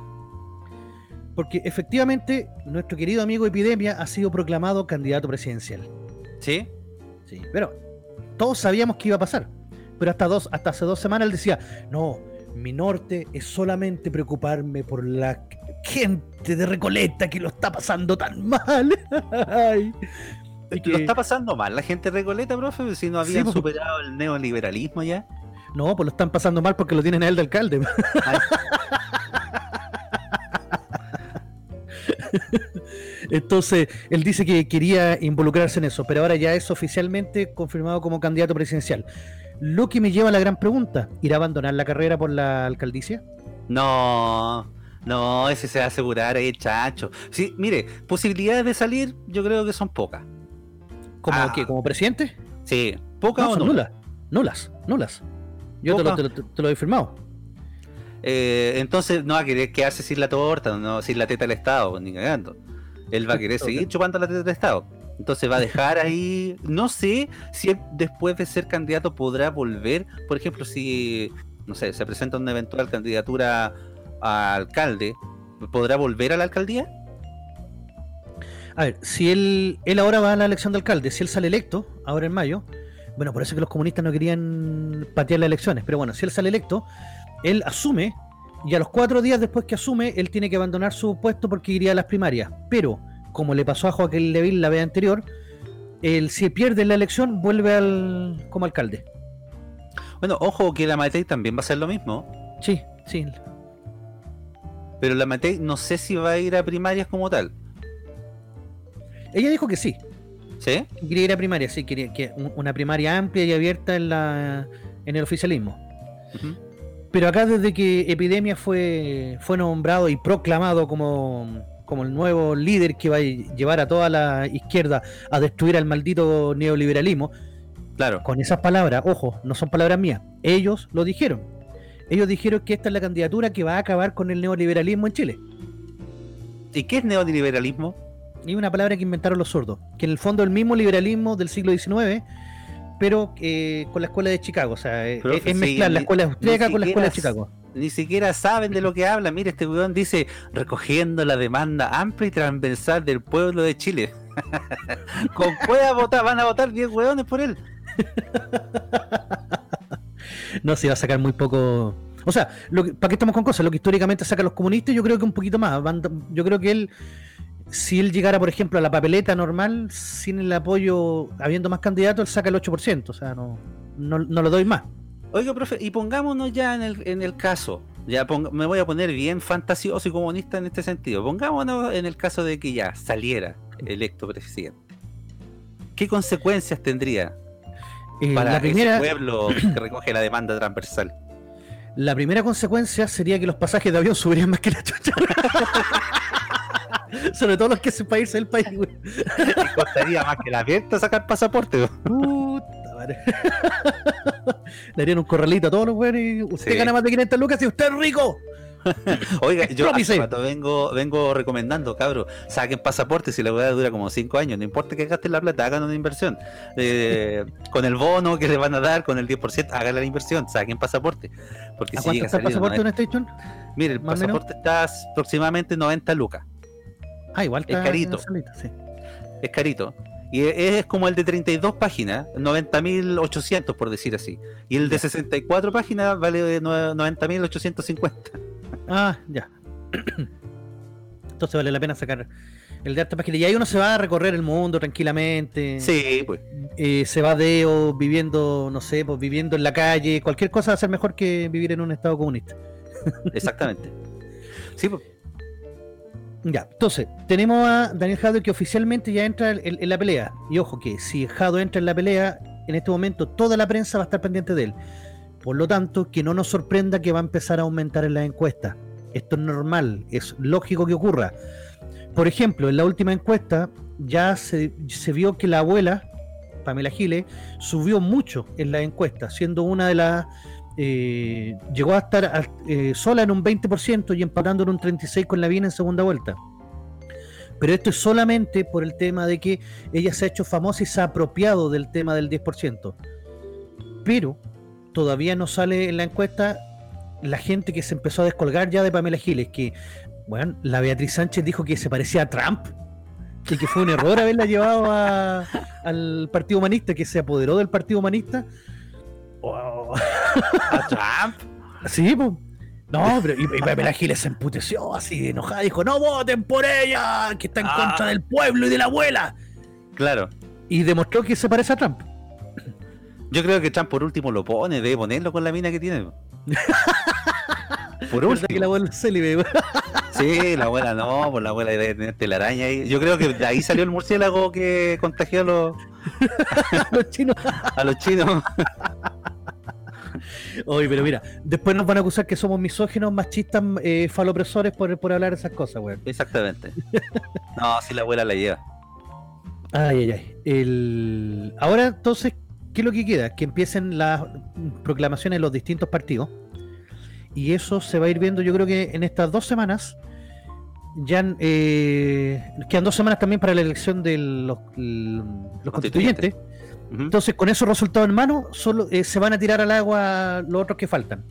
Porque efectivamente nuestro querido amigo Epidemia ha sido proclamado candidato presidencial. ¿Sí? Sí. Pero todos sabíamos que iba a pasar. Pero hasta, dos, hasta hace dos semanas él decía, no, mi norte es solamente preocuparme por la gente de Recoleta que lo está pasando tan mal. Ay. ¿Lo que- está pasando mal la gente de Recoleta, profe? Si no Sí, habían superado el neoliberalismo ya. No, pues lo están pasando mal porque lo tienen a él de alcalde. Entonces, él dice que quería involucrarse en eso, pero ahora ya es oficialmente confirmado como candidato presidencial. Lo que me lleva a la gran pregunta, ¿irá a abandonar la carrera por la alcaldicia? No, no, ese se va a asegurar ahí, chacho. Sí, mire, posibilidades de salir yo creo que son pocas. ¿Como Ah. qué? ¿Como presidente? Sí, pocas No, o son nulas. nulas. Nulas. Yo te lo, Poca. te, lo, te lo he firmado. Eh, entonces no va a querer quedarse sin la torta, no, sin la teta del Estado, ni cagando. Él va a querer seguir chupando la teta del Estado. Entonces va a dejar ahí. No sé si él, después de ser candidato podrá volver. Por ejemplo, si no sé, se presenta una eventual candidatura a alcalde, ¿podrá volver a la alcaldía? A ver, si él, él ahora va a la elección de alcalde, si él sale electo, ahora en mayo, bueno, por eso es que los comunistas no querían patear las elecciones, pero bueno, si él sale electo, él asume, y a los cuatro días después que asume, él tiene que abandonar su puesto porque iría a las primarias. Pero, como le pasó a Joaquín Leville la vez anterior, él si pierde la elección, vuelve al como alcalde. Bueno, ojo que la Matei también va a ser lo mismo. Sí, sí. Pero la Matei no sé si va a ir a primarias como tal. Ella dijo que sí, ¿Sí? que quería ir a primaria, sí, quería que un- una primaria amplia y abierta en la en el oficialismo. Pero acá desde que Epidemia fue, fue nombrado y proclamado como, como el nuevo líder que va a llevar a toda la izquierda a destruir al maldito neoliberalismo, Claro. con esas palabras, ojo, no son palabras mías, ellos lo dijeron. Ellos dijeron que esta es la candidatura que va a acabar con el neoliberalismo en Chile. ¿Y qué es neoliberalismo? Y una palabra que inventaron los sordos, que en el fondo el mismo liberalismo del siglo XIX, pero eh, con la escuela de Chicago. O sea, es, Profe, es mezclar la escuela austríaca con la escuela de Chicago. Ni siquiera saben de lo que habla. Mire, este weón dice recogiendo la demanda amplia y transversal del pueblo de Chile. Con pueda votar, van a votar 10 weones por él. No, se va a sacar muy poco. O sea, lo que- ¿para qué estamos con cosas? Lo que históricamente sacan los comunistas, yo creo que un poquito más. Van- Yo creo que él, si él llegara, por ejemplo, a la papeleta normal, sin el apoyo, habiendo más candidatos, él saca el 8%. O sea, no, no, no lo doy más. Oiga, profe, y pongámonos ya en el, en el caso. Ya ponga- me voy a poner bien fantasioso y comunista en este sentido. Pongámonos en el caso de que ya saliera electo presidente. ¿Qué consecuencias tendría Eh, para la, primera, ese pueblo que recoge la demanda transversal? la primera consecuencia sería que los pasajes de avión subirían más que la chucha. Sobre todo los que hacen para irse del país, güey. Y costaría más que la fiesta sacar pasaporte. Puta madre. Le harían un corralito a todos los güeyes y usted Sí. gana más de 500 lucas y usted es rico. Oiga, yo hace rato vengo, vengo recomendando, cabros, saquen pasaporte si la weá dura como 5 años, no importa que gasten la plata, hagan una inversión. Eh, con el bono que le van a dar, con el 10%, hagan la inversión, saquen pasaporte. Porque ¿A si cuánto llega a está el pasaporte 90 una station? Mire, el pasaporte está aproximadamente 90 lucas, Ah, igual Es está carito. sí. es carito. Y es, es como el de 32 páginas, 90.800 por decir así. Y el de 64 páginas vale nue- 90.850. Ah, ya. Entonces vale la pena sacar el de alta página. Y ahí uno se va a recorrer el mundo tranquilamente. Sí, pues. Eh, se va de o viviendo, no sé, pues viviendo en la calle. Cualquier cosa va a ser mejor que vivir en un estado comunista. Exactamente. Sí, pues. Ya, entonces, tenemos a Daniel Jado que oficialmente ya entra en, la pelea. Y ojo que si Jado entra en la pelea, en este momento toda la prensa va a estar pendiente de él. Por lo tanto, que no nos sorprenda que va a empezar a aumentar en las encuestas. Esto es normal, es lógico que ocurra. Por ejemplo, en la última encuesta ya se, se vio que la abuela, Pamela Giles, subió mucho en la encuesta, siendo una de las... eh, llegó a estar eh, sola en un 20% y empatando en un 36% con la Vina en segunda vuelta. Pero esto es solamente por el tema de que ella se ha hecho famosa y se ha apropiado del tema del 10%. Pero todavía no sale en la encuesta la gente que se empezó a descolgar ya de Pamela Giles, que, bueno, la Beatriz Sánchez dijo que se parecía a Trump y que fue un error haberla llevado a- al Partido Humanista, que se apoderó del Partido Humanista. Oh, ¿A Trump? Sí, pues. No, pero y, y Pamela Giles se emputeció así, enojada, dijo, no voten por ella, que está en Ah. contra del pueblo y de la abuela. Claro. Y demostró que se parece a Trump. Yo creo que Trump por último lo pone, debe ponerlo con la mina que tiene. Por ¿Verdad que la último. abuela célibe? Sí, la abuela no, pues la abuela debe tener telaraña ahí. Yo creo que de ahí salió el murciélago que contagió a los, Los chinos. a los chinos. Oye, pero mira, después nos van a acusar que somos misóginos, machistas, eh, falopresores por, por hablar esas cosas, weón. Exactamente. No, si la abuela la lleva. Ay, ay, ay. El... Ahora, entonces, ¿qué es lo que queda? Que empiecen las proclamaciones de los distintos partidos. Y eso se va a ir viendo, yo creo que en estas dos semanas. Ya eh, quedan dos semanas también para la elección de los, los constituyentes. Entonces, con esos resultados en mano, solo eh, se van a tirar al agua los otros que faltan.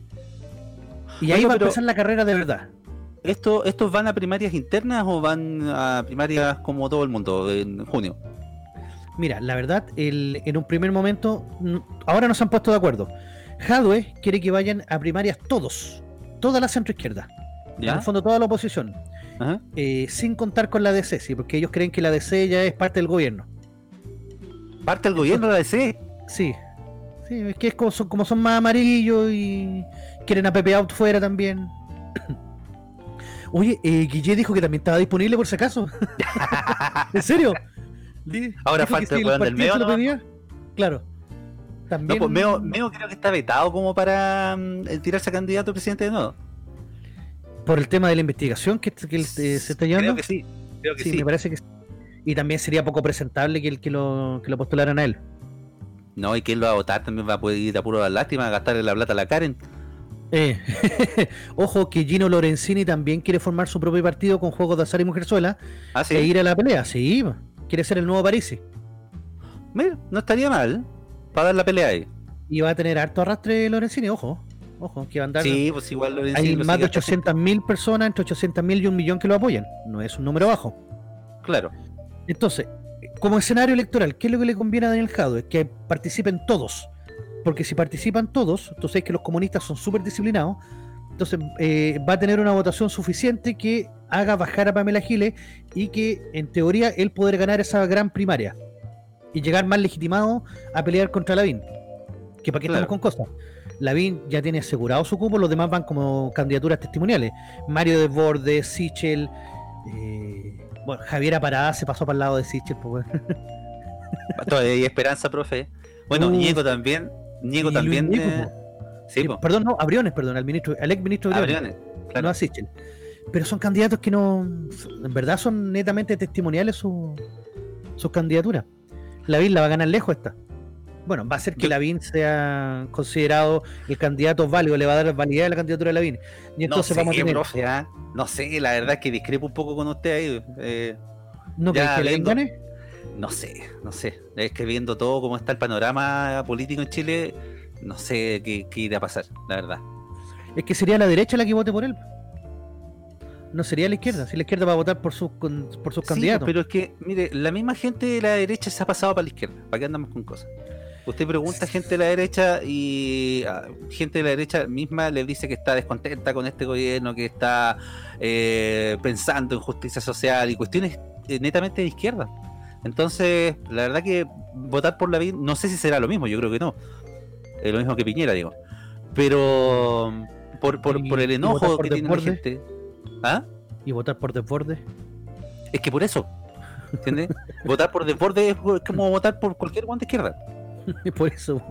Y ahí va a empezar la carrera de verdad. ¿Esto, ¿Estos van a primarias internas o van a primarias como todo el mundo en junio? Mira, la verdad, el- en un primer momento, ahora no se han puesto de acuerdo. Jadwe quiere que vayan a primarias todos, toda la centroizquierda, en ¿Ya? el fondo toda la oposición, eh, sin contar con la DC, sí, porque ellos creen que la DC ya es parte del gobierno. Parte del gobierno de la DC. Sí, sí, es que es como son, como son más amarillos y quieren a Pepe Out fuera también. Oye, eh, Guille dijo que también estaba disponible por si acaso. ¿En serio? Ahora dijo falta el si weón del nomás. pedía. Claro. No, También... pues Meo, Meo creo que está vetado como para mm, tirarse a candidato a presidente de nuevo. Por el tema de la investigación que, que eh, se está llevando. Creo que sí. Creo que sí, sí. me parece que sí. Y también sería poco presentable que, el, que, lo, que lo postularan a él. No, y que él va a votar también va a poder ir a puro lástima, a gastarle la plata a la Karen. Eh, ojo que Gino Lorenzini también quiere formar su propio partido con juegos de azar y mujerzuela Ah, sí. e ir a la pelea. Sí, quiere ser el nuevo Parisi. Mira, no estaría mal para dar la pelea ahí. Y va a tener harto arrastre Lorenzini, ojo. Ojo, que va a andar. Sí, pues igual Lorenzini Hay lo más de sigue hasta- 800.000 personas, entre 800.000 y un millón que lo apoyan. No es un número bajo. Claro. Entonces, como escenario electoral, ¿qué es lo que le conviene a Daniel Jadwe? Que participen todos. Porque si participan todos, entonces es que los comunistas son súper disciplinados. Entonces eh, va a tener una votación suficiente que haga bajar a Pamela Giles y que en teoría él poder ganar esa gran primaria y llegar más legitimado a pelear contra Lavín. Que para qué Claro. estamos con cosas. Lavín ya tiene asegurado su cupo, los demás van como candidaturas testimoniales. Mario Desbordes, Sichel, eh, bueno, Javiera Parada se pasó para el lado de Sichel, pues, bueno. Todavía hay esperanza, profe. Bueno, Uh, Ñeco también. Y también. Ñeco, eh, po. sí, Eh, perdón, no, Abriones, perdón, al ministro, al ex ministro Briones, Abriones, claro. no a Sichel. Pero son candidatos que no, en verdad son netamente testimoniales su- sus candidaturas. Lavín la va a ganar lejos esta. Bueno, va a ser que Yo- Lavín sea considerado el candidato válido, le va a dar validez a la candidatura de Lavín. Y entonces no sé, vamos a tener. profe, ¿ah? No sé, la verdad es que discrepo un poco con usted ahí. eh, ¿No crees que Lavín gane? no sé, no sé. Es que viendo todo cómo está el panorama político en Chile, no sé qué, qué irá a pasar, la verdad. Es que sería la derecha la que vote por él. No sería la izquierda. Si la izquierda va a votar por sus, por sus Sí, candidatos. pero es que, mire, la misma gente de la derecha se ha pasado para la izquierda. ¿Para qué andamos con cosas? Usted pregunta a gente de la derecha y ah, gente de la derecha misma le dice que está descontenta con este gobierno, que está eh, pensando en justicia social y cuestiones eh, netamente de izquierda. Entonces, la verdad que votar por la no sé si será lo mismo, yo creo que no. Es lo mismo que Piñera, digo. Pero por, por, el enojo que tiene la gente. ¿Ah? Y votar por desborde. Es que por eso, ¿entiendes? votar por desborde es como votar por cualquier guante izquierda. por eso.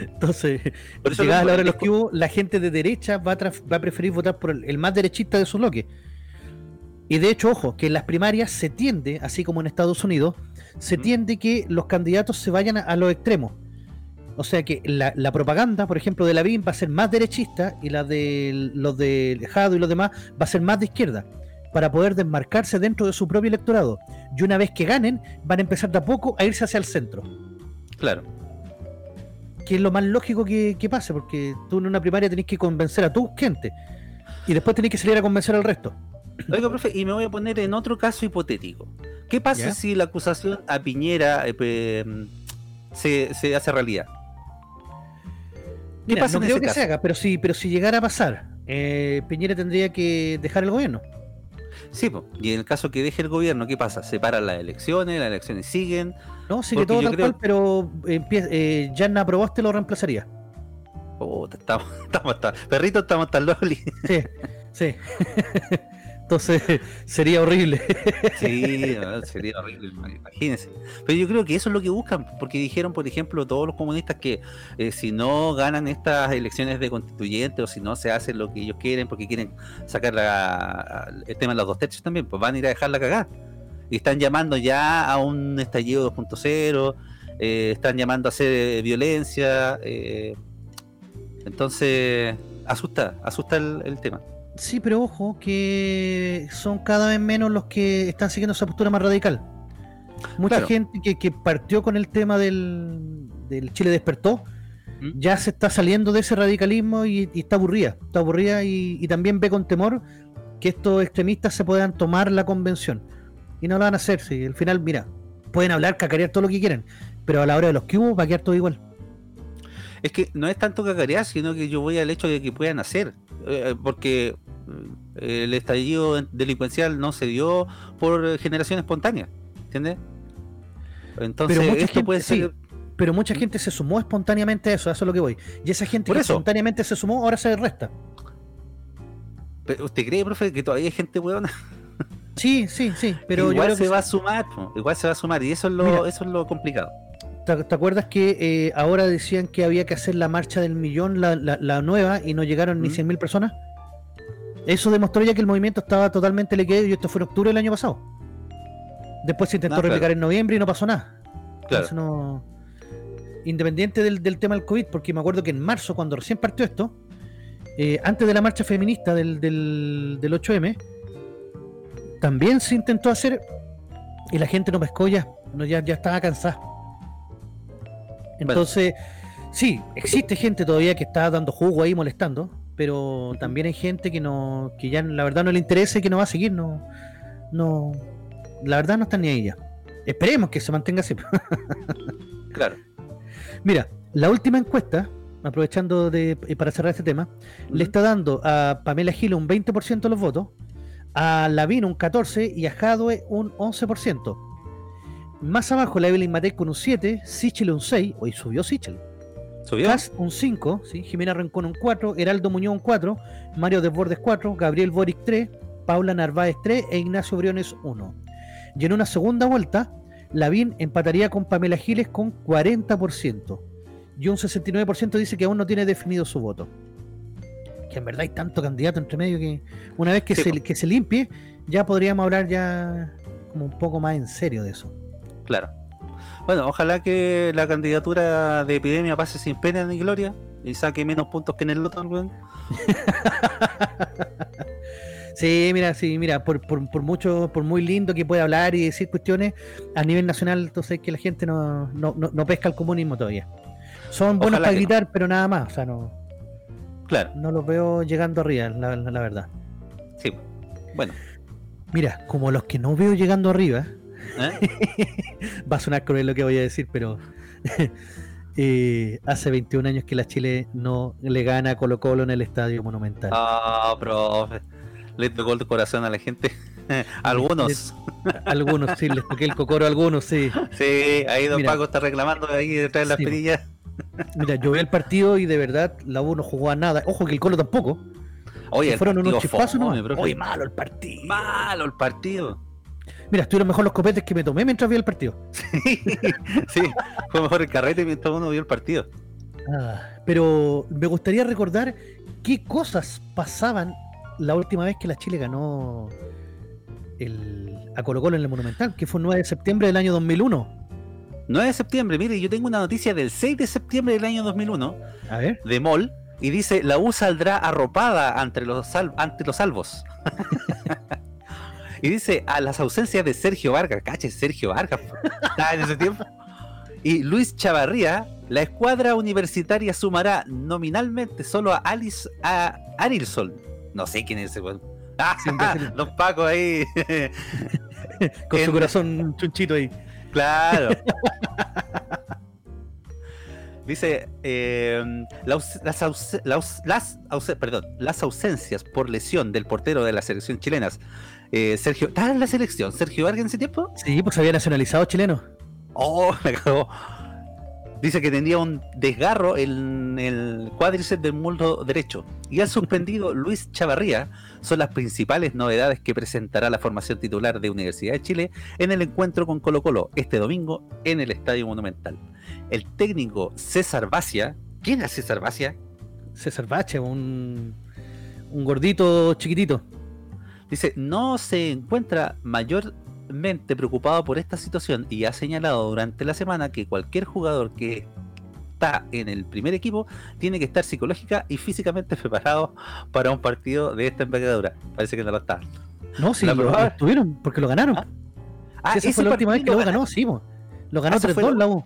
Entonces, Por eso llegada lo- la hora de los cubos, la gente de derecha va a, va a preferir votar por el, el más derechista de su bloque. Y de hecho, ojo, que en las primarias se tiende, así como en Estados Unidos, se tiende que los candidatos se vayan a, a los extremos. O sea que la, la propaganda, por ejemplo, de la BIM va a ser más derechista y la de los de Jado y los demás va a ser más de izquierda para poder desmarcarse dentro de su propio electorado. Y una vez que ganen, van a empezar de a poco a irse hacia el centro Claro. que es lo más lógico que, que pase, porque tú en una primaria tenés que convencer a tu gente y después tenés que salir a convencer al resto. Oiga, profe, y me voy a poner en otro caso hipotético. ¿Qué pasa ¿Ya? si la acusación a Piñera eh, se, se hace realidad? ¿Qué Mira, pasa no en creo ese que caso? se haga, pero si, pero si llegara a pasar, eh, Piñera tendría que dejar el gobierno. Sí, po. y en el caso que deje el gobierno, ¿qué pasa? Se paran las elecciones, las elecciones siguen. No, sigue todo tal creo- cual, pero eh, Yanna Proboste lo reemplazaría. Puta, estamos, estamos tan- perrito, estamos tan loli. Sí. Sí. Entonces sería horrible. Sí, sería horrible, imagínense. Pero yo creo que eso es lo que buscan, porque dijeron, por ejemplo, todos los comunistas que eh, si no ganan estas elecciones de constituyente o si no se hace lo que ellos quieren, porque quieren sacar el tema de los dos tercios también, pues van a ir a dejar la cagada. Y están llamando ya a un estallido 2.0, eh, están llamando a hacer violencia. Eh, entonces, asusta, asusta el tema. Sí, pero ojo que son cada vez menos los que están siguiendo esa postura más radical. Mucha gente que, partió con el tema del, Chile despertó, ¿Mm? ya se está saliendo de ese radicalismo y, está aburrida. Está aburrida y, también ve con temor que estos extremistas se puedan tomar la convención. Y no lo van a hacer. Si al final, mira, pueden hablar, cacarear todo lo que quieran, pero a la hora de los que hubo va a quedar todo igual. Es que no es tanto cacarear, sino que yo voy al hecho de que puedan hacer. Eh, porque eh, el estallido delincuencial no se dio por generación espontánea, ¿entiendes? Entonces, pero esto puede ser. pero mucha gente se sumó espontáneamente a eso, a eso es lo que voy. Y esa gente que espontáneamente se sumó, ahora se resta. ¿Usted cree, profe, que todavía hay gente buena? Sí, sí, sí. Pero igual se va a sumar, igual se va a sumar, y eso es lo, eso es lo complicado. ¿Te, acuerdas que eh, ahora decían que había que hacer la marcha del millón, la, nueva, y no llegaron ni 100.000 personas? Eso demostró ya que el movimiento estaba totalmente lequeado y esto fue en octubre del año pasado. Después se intentó replicar en noviembre y no pasó nada. Claro. Independiente del, tema del COVID, porque me acuerdo que en marzo, cuando recién partió esto, eh, antes de la marcha feminista del, 8M, también se intentó hacer y la gente no pescó ya, no, ya, ya estaba cansada. Entonces, sí, existe gente todavía que está dando jugo ahí molestando, pero también hay gente que no que ya la verdad no le interesa y que no va a seguir, no no la verdad no está ni ahí ya. Esperemos que se mantenga así. claro. Mira, la última encuesta, aprovechando de, eh, para cerrar este tema, le está dando a Pamela Gil un 20% de los votos, a Lavín un 14% y a Jadwe un 11%. Más abajo la Evelyn Matei con un 7, Sichel un 6, hoy subió Sichel ¿Subió? un 5, ¿sí? Jimena Rincón un 4, Heraldo Muñoz un 4, Mario Desbordes 4, Gabriel Boric 3, Paula Narváez 3 e Ignacio Briones 1. Y en una segunda vuelta, Lavín empataría con Pamela Giles con 40%. Y un 69% dice que aún no tiene definido su voto. Que en verdad hay tanto candidato entre medio que una vez que, se, que se limpie, ya podríamos hablar ya como un poco más en serio de eso. Claro. Bueno, ojalá que la candidatura de epidemia pase sin pena ni gloria y saque menos puntos que en el otro, weón. sí, mira, sí, mira, por, por, mucho, por muy lindo que pueda hablar y decir cuestiones, a nivel nacional, entonces que la gente no, no, pesca el comunismo todavía. Son buenos para gritar, pero nada más, o sea, no. Claro. No los veo llegando arriba, la, la verdad. Sí, bueno. Mira, como los que no veo llegando arriba, ¿Eh? Va a sonar cruel lo que voy a decir, pero eh, hace 21 años que la Chile no le gana a Colo Colo en el Estadio Monumental. Ah, profe. Le tocó el corazón a la gente. algunos. algunos, sí, les toqué el cocoro a algunos, sí. Sí, ahí Don Paco está reclamando ahí detrás de las perillas. Mira, yo vi el partido y de verdad la U no jugó a nada. Ojo que el Colo tampoco. Oye, fueron unos chispazos, ¿no? Oye, malo el partido. Malo el partido. Mira, estuvieron mejor los copetes que me tomé mientras vi el partido. Sí, fue mejor el carrete mientras uno vio el partido. Ah, pero me gustaría recordar qué cosas pasaban la última vez que la Chile ganó el, a Colo Colo en el Monumental, que fue el 9 de septiembre del año 2001. 9 de septiembre, mire, yo tengo una noticia del 6 de septiembre del año 2001 a ver. de MOL y dice, la U saldrá arropada ante los, ante los salvos. Y dice, a las ausencias de Sergio Vargas, cache, Sergio Vargas, estaba en ese tiempo. Y Luis Chavarría, la escuadra universitaria sumará nominalmente solo a Alice a Arilson. No sé quién es ese weón. Ah, los Pacos ahí. Con su corazón chunchito ahí. Claro. Dice, eh, las, las, perdón, las ausencias por lesión del portero de la selección chilenas eh, Sergio, ¿estaba en la selección? ¿Sergio Vargas en ese tiempo? Sí, pues había nacionalizado chileno. Oh, me cagó. Dice que tenía un desgarro en el cuádriceps del muslo derecho. Y el suspendido Luis Chavarría son las principales novedades que presentará la formación titular de Universidad de Chile en el encuentro con Colo Colo este domingo en el Estadio Monumental. El técnico César Bacia, ¿quién es César Bacia? César Bache, un, un gordito chiquitito. Dice, no se encuentra mayormente preocupado por esta situación y ha señalado durante la semana que cualquier jugador que está en el primer equipo tiene que estar psicológica y físicamente preparado para un partido de esta envergadura. Parece que no lo está. No, sí, lo, lo tuvieron, porque lo ganaron. Ah, Sí, esa fue la última vez que lo ganó, sí. Lo ganó Ah, ese 3-2 fue lo- la U.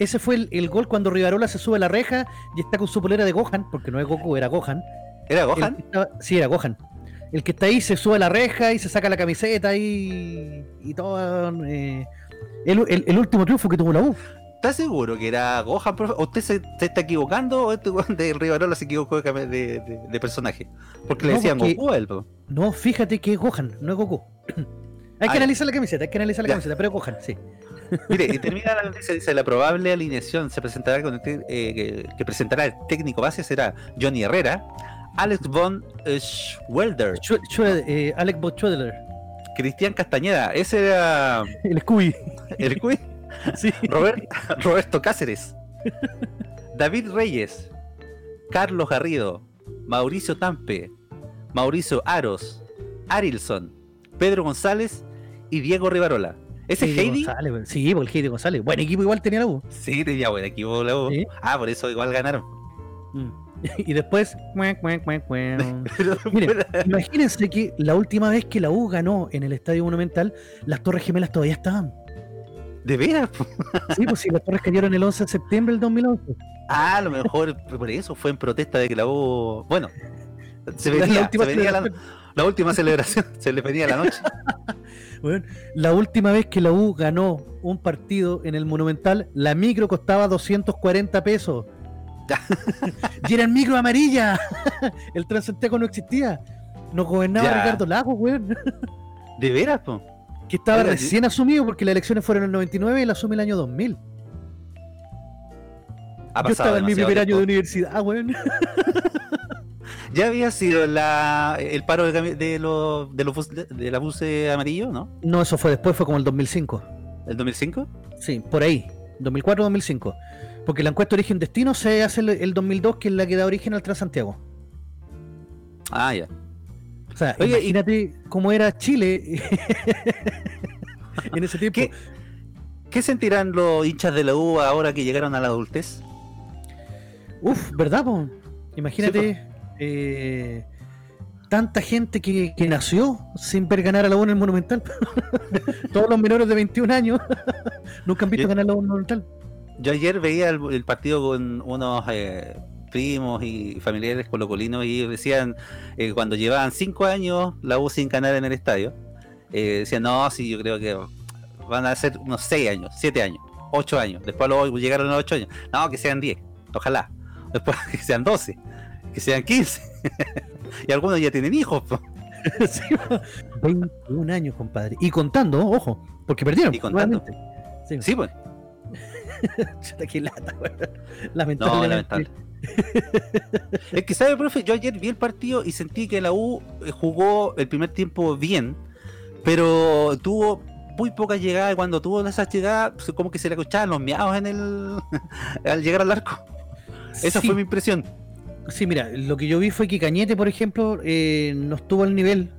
Ese fue el, el gol cuando Rivarola se sube a la reja y está con su polera de Gohan, porque no es Goku, era Gohan. ¿Era Gohan? estaba- sí, era Gohan. El que está ahí se sube a la reja y se saca la camiseta y, y todo. eh, el, el- el último triunfo que tuvo la U. ¿Estás seguro que era Gohan, profe? ¿O ¿Usted se, se está equivocando o este de Rivarola se equivocó de, de- de- personaje? Porque le No, decían porque- Goku a él. No, fíjate que es Gohan, no es Goku. hay Ah, que ya. analizar la camiseta, hay que analizar la Ya. camiseta, pero es Gohan, sí. Mire, y termina la noticia, dice, la probable alineación se presentará con el eh, que, presentará el técnico base será Johnny Herrera, Alex von Schwelder, Schwe- Schwe- eh, Alec Bochwedeler, Cristian Castañeda, ese era el Scooby. el cuy, Sí. Robert- Roberto Cáceres, David Reyes, Carlos Garrido, Mauricio Tampe, Mauricio Aros, Arilson, Pedro González y Diego Rivarola. ¿Ese es Heidi? González. Sí, porque el Heidi González. Buen equipo igual tenía la U. Sí, tenía buen equipo la U. Sí. Ah, por eso igual ganaron. Mm. Y después. cuac, cuac, cuac, cuac. Pero Mire, fuera- Imagínense que la última vez que la U ganó en el Estadio Monumental, las Torres Gemelas todavía estaban. ¿De veras? Sí, pues sí, las Torres cayeron el 11 de septiembre del 2011. Ah, a lo mejor por eso fue en protesta de que la U. Bueno, se La venía, última se venía la, la última celebración, se le venía la noche. Weón, la última vez que la U ganó un partido en el Monumental, la micro costaba 240 pesos. y eran micro amarilla. el Transantiago no existía. Nos gobernaba Ya. Ricardo Lagos, weón. ¿De veras? po? Que estaba Oiga, recién asumido porque las elecciones fueron en el 99 y la asume el año 2000. Ha Yo estaba en mi primer año de universidad, weón. Ya había sido la, el paro de, de, los de, los bus, de, de la buce amarillo, ¿no? No, eso fue después, fue como el 2005. ¿El 2005? Sí, por ahí. 2004-2005. Porque la encuesta Origen Destino se hace el, el 2002, que es la que da origen al Transantiago. Ah, ya. O sea, Oye, y- imagínate cómo era Chile en ese tiempo. ¿Qué, ¿Qué sentirán los hinchas de la U ahora que llegaron a la adultez? Uf, ¿verdad, po? Imagínate eh, tanta gente que, que nació sin ver ganar a la U en el Monumental. Todos los menores de 21 años nunca han visto Yo- ganar la U en el Monumental. Yo ayer veía el, el partido con unos eh, primos y familiares colocolinos y decían, eh, cuando llevaban cinco años la U sin ganar en el estadio, eh, decían, no, sí, yo creo que van a ser unos seis años, siete años, ocho años. Después luego llegaron a los ocho años. No, que sean diez, ojalá. Después que sean doce, que sean quince. y algunos ya tienen hijos. Sí, po. 21 años, compadre. Y contando, ojo, porque perdieron. Y contando. Sí, Sí, pues. Chuta, qué lata. No, Lamentablemente. lamentable. Es que, ¿sabe, profe? Yo ayer vi el partido y sentí que la U eh, jugó el primer tiempo bien, pero tuvo muy pocas llegadas. y Cuando tuvo esas llegadas, pues, como que se le escuchaban los miados en el al llegar al arco. Esa Sí, fue mi impresión. Sí, mira, lo que yo vi fue que Cañete, por ejemplo, eh, no estuvo al nivel.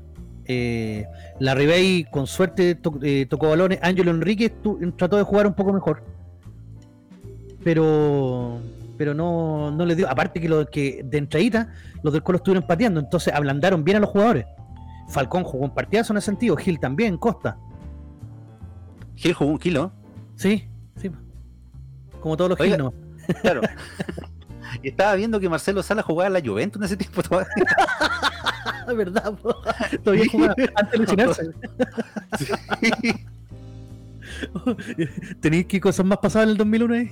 Eh, la Ribey, con suerte, to- eh, tocó balones. Ángelo Enrique trató de jugar un poco mejor. Pero pero no, no le dio. Aparte que, lo, que de entradita, los del Colo estuvieron pateando. Entonces ablandaron bien a los jugadores. Falcón jugó un partidazo en ese sentido. Gil también, Costa. Gil jugó un kilo, Sí, sí. Como todos los Oiga. Gil, ¿no? claro. y estaba viendo que Marcelo Sala jugaba en la Juventus en ese tiempo todavía. ¿verdad? po? Todavía jugaba antes de lesionarse. ¿Tenéis qué cosas más pasadas en el 2001 ahí?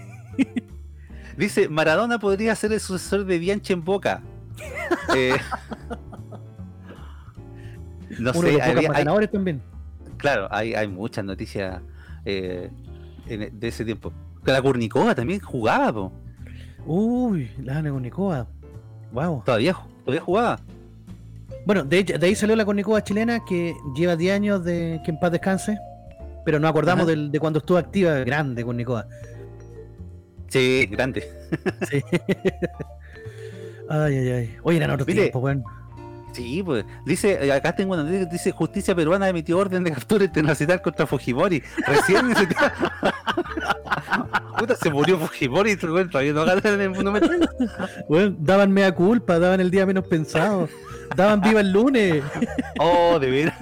Dice, Maradona podría ser el sucesor de Bianchi en Boca. Eh, no Uno de sé, más hay- también. claro, hay, hay muchas noticias eh, en- de ese tiempo. Que la Curnicova también jugaba, po. Uy, la Ana Cornicoa. Wow. Todavía, todavía jugaba. Bueno, de, de ahí salió la Cornicoa chilena que lleva 10 años de que en paz descanse. Pero nos acordamos del- de cuando estuvo activa, grande Cornicoa. Sí, grande. Sí. ay, ay, ay. Oye, eran otros tiempos, weón. Sí, pues. Dice, eh, acá tengo una noticia que dice Justicia Peruana emitió orden de captura internacional contra Fujimori. Recién día- Puta, se murió Fujimori y weón, todavía no ganan el monumental. Weón, daban mea culpa, daban el día menos pensado. Daban viva el lunes. Oh, de veras.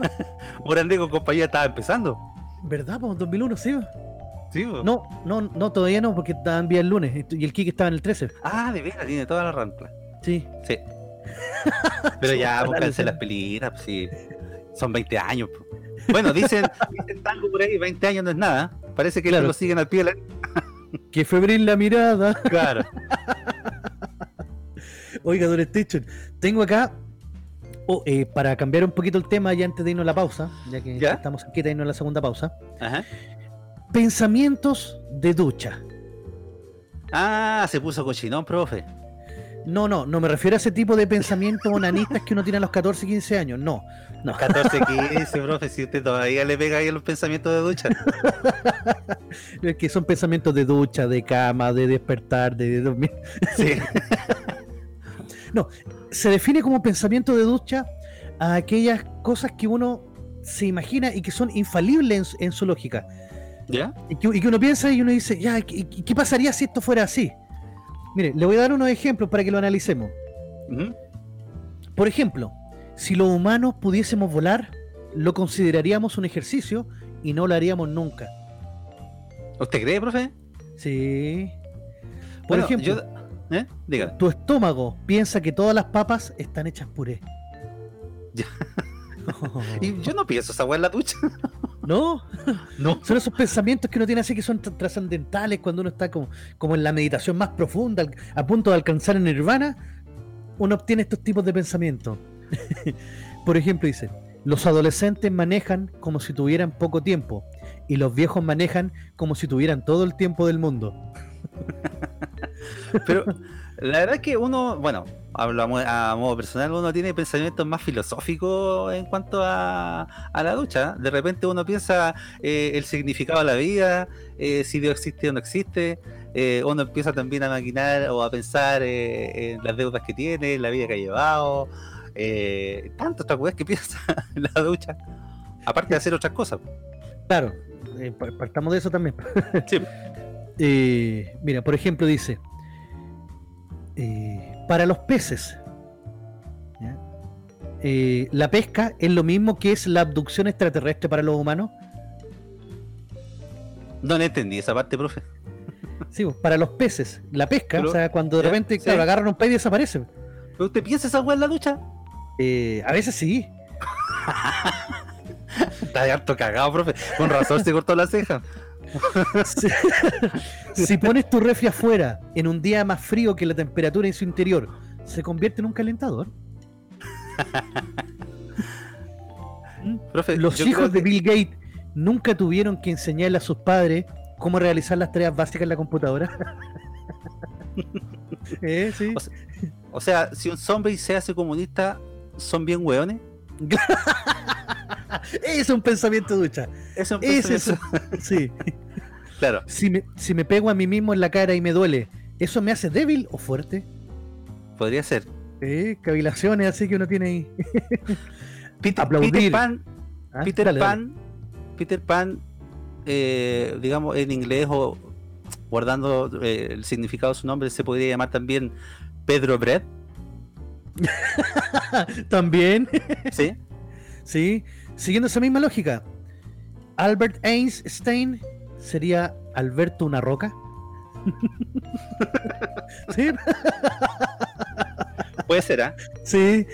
Morandé con compañía estaba empezando. ¿Verdad? Pues 2001, sí. Sí, pues. No, no, no, todavía no, porque daban viva el lunes. Y el Kike estaba en el 13. Ah, de veras, tiene toda la rampla. Sí. Sí. Pero ya, Luciano. las pelitas, pues, sí. Son 20 años. pues. Bueno, dicen, dicen tango por ahí, 20 años no es nada. Parece que Claro. lo siguen al pie de la... Qué febril la mirada. Claro. Oiga, Don Station, tengo acá, oh, eh, para cambiar un poquito el tema ya antes de irnos a la pausa, ya que ¿Ya? estamos cerquita de irnos a la segunda pausa, Ajá. pensamientos de ducha. Ah, se puso cochinón, profe. No, no, no me refiero a ese tipo de pensamientos onanistas que uno tiene a los 14, 15 años, no. No, 14, 15, profe, si usted todavía le pega ahí a los pensamientos de ducha. es que son pensamientos de ducha, de cama, de despertar, de dormir. Sí. Se define como pensamiento de ducha a aquellas cosas que uno se imagina y que son infalibles en su- en su lógica. ¿Ya? Y que, y que uno piensa y uno dice, ya, ¿qué, qué- qué pasaría si esto fuera así? Mire, le voy a dar unos ejemplos para que lo analicemos. Por ejemplo, si los humanos pudiésemos volar, lo consideraríamos un ejercicio y no lo haríamos nunca. ¿Usted cree, profe? Sí. Por Bueno, ejemplo, yo- ¿Eh? Diga. tu estómago piensa que todas las papas están hechas puré. Ya. Y yo no pienso esa en la ducha. ¿No? No. Son esos pensamientos que uno tiene así que son tra- trascendentales cuando uno está como, como en la meditación más profunda, a punto de alcanzar el nirvana, uno obtiene estos tipos de pensamientos. Por ejemplo, dice, los adolescentes manejan como si tuvieran poco tiempo y los viejos manejan como si tuvieran todo el tiempo del mundo. Pero la verdad es que uno, bueno, hablamos a modo personal, uno tiene pensamientos más filosóficos en cuanto a, a la ducha. De repente uno piensa eh, el significado de la vida, eh, si Dios existe o no existe. Eh, uno empieza también a maquinar o a pensar en las deudas que tiene, en la vida que ha llevado. Otras cosas que piensa en la ducha. Aparte de hacer otras cosas. Claro, pa- partamos de eso también. Sí. Mira, por ejemplo, dice, eh, para los peces, ¿ya? Eh, la pesca es lo mismo que es la abducción extraterrestre para los humanos. No le entendí esa parte, profe. Sí, pues, para los peces, la pesca, Pero- o sea, cuando de ya, repente sí. claro, agarran un pez y desaparecen. ¿Pero usted piensa esa weá en la ducha? Eh, a veces sí. Está de harto cagado, profe. Con razón se cortó la ceja. Si, si pones tu refri afuera en un día más frío que la temperatura en su interior, ¿se convierte en un calentador? Profe, Los hijos de que- Bill Gates nunca tuvieron que enseñarle a sus padres cómo realizar las tareas básicas en la computadora. ¿Eh? Sí. O sea, O sea, si un zombie se hace comunista, ¿son bien hueones? Es un pensamiento ducha. Es un es Sí. Claro. Si me, si me pego a mí mismo en la cara y me duele, ¿eso me hace débil o fuerte? Podría ser. Eh, cavilaciones así que uno tiene ahí. Peter, Aplaudir. Peter Pan, Ah, Peter dale, dale. Pan, Peter Pan, eh, digamos en inglés o guardando eh, el significado de su nombre, se podría llamar también Pedro Bread, También, ¿sí? sí. Siguiendo esa misma lógica, Albert Einstein sería Alberto una roca. sí, Puede ser, ¿ah? sí.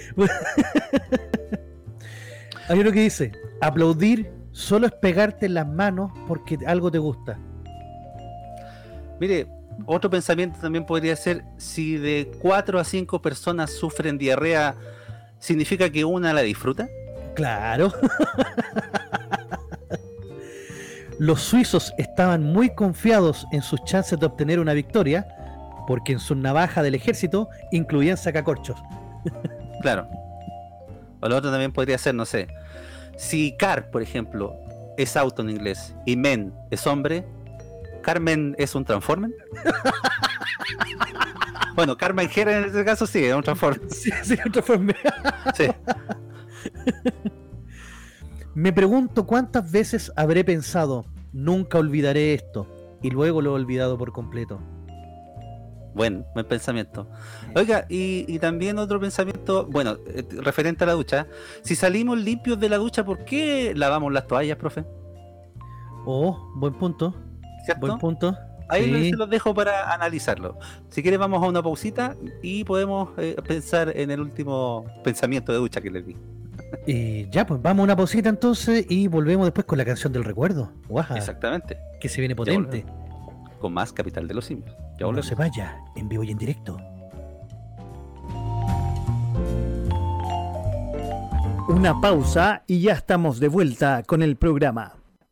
Hay uno que dice, aplaudir solo es pegarte en las manos porque algo te gusta. Mire, otro pensamiento también podría ser, si de 4 a 5 personas sufren diarrea, ¿significa que una la disfruta? Claro. Los suizos estaban muy confiados en sus chances de obtener una victoria, porque en su navaja del ejército incluían sacacorchos. Claro. O lo otro también podría ser, no sé. Si car, por ejemplo, es auto en inglés y men es hombre, Carmen es un transformer. bueno, Carmen Jera en este caso sí, es un transformer. Sí, sí, forma. Sí. Me pregunto cuántas veces habré pensado, nunca olvidaré esto, y luego lo he olvidado por completo. Buen, buen pensamiento. Oiga, y, y también otro pensamiento, bueno, eh, referente a la ducha. Si salimos limpios de la ducha, ¿por qué lavamos las toallas, profe? Oh, buen punto, ¿Cierto? buen punto. Ahí Sí. se los dejo para analizarlo. Si quieres vamos a una pausita y podemos eh, pensar en el último pensamiento de ducha que les di. Eh, ya, pues vamos a una pausita entonces y volvemos después con la canción del recuerdo. Guaja, Exactamente. que se viene potente. Con más Capital de los Simios. Ya No se vaya, en vivo y en directo. Una pausa y ya estamos de vuelta con el programa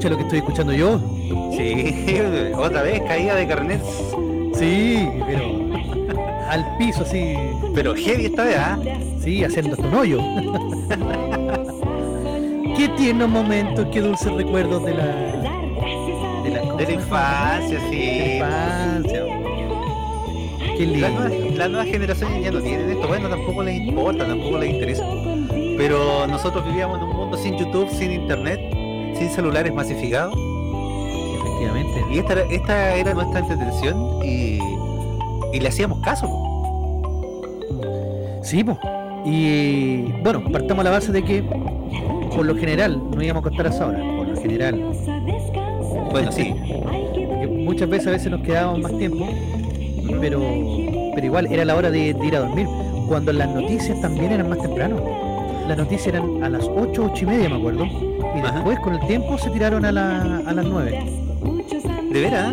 Escucha lo que estoy escuchando yo. Sí, otra vez caída de carnet. Sí, pero al piso así, Pero heavy esta vez, ¿ah? sí, haciendo hasta un hoyo. Qué tierno momento, qué dulces recuerdos de la, De la, de la infancia, de la sí. infancia. Qué Las lindo. nuevas, las nuevas generaciones ya no tienen esto, bueno, tampoco les importa, tampoco les interesa. Pero nosotros vivíamos en un mundo sin YouTube, sin internet, sin celulares masificados. Efectivamente. Y esta, era- esta era nuestra entretención y, y le hacíamos caso. Sí, po. Y bueno, partamos la base de que por lo general no íbamos a acostar a esa hora. Por lo general. Bueno, sí, muchas veces a veces nos quedábamos más tiempo, pero, pero igual era la hora de, de ir a dormir. Cuando las noticias también eran más temprano. Las noticias eran a las 8, 8 y media, me acuerdo. Y Ajá. después, con el tiempo, se tiraron a, la- a las 9. de veras.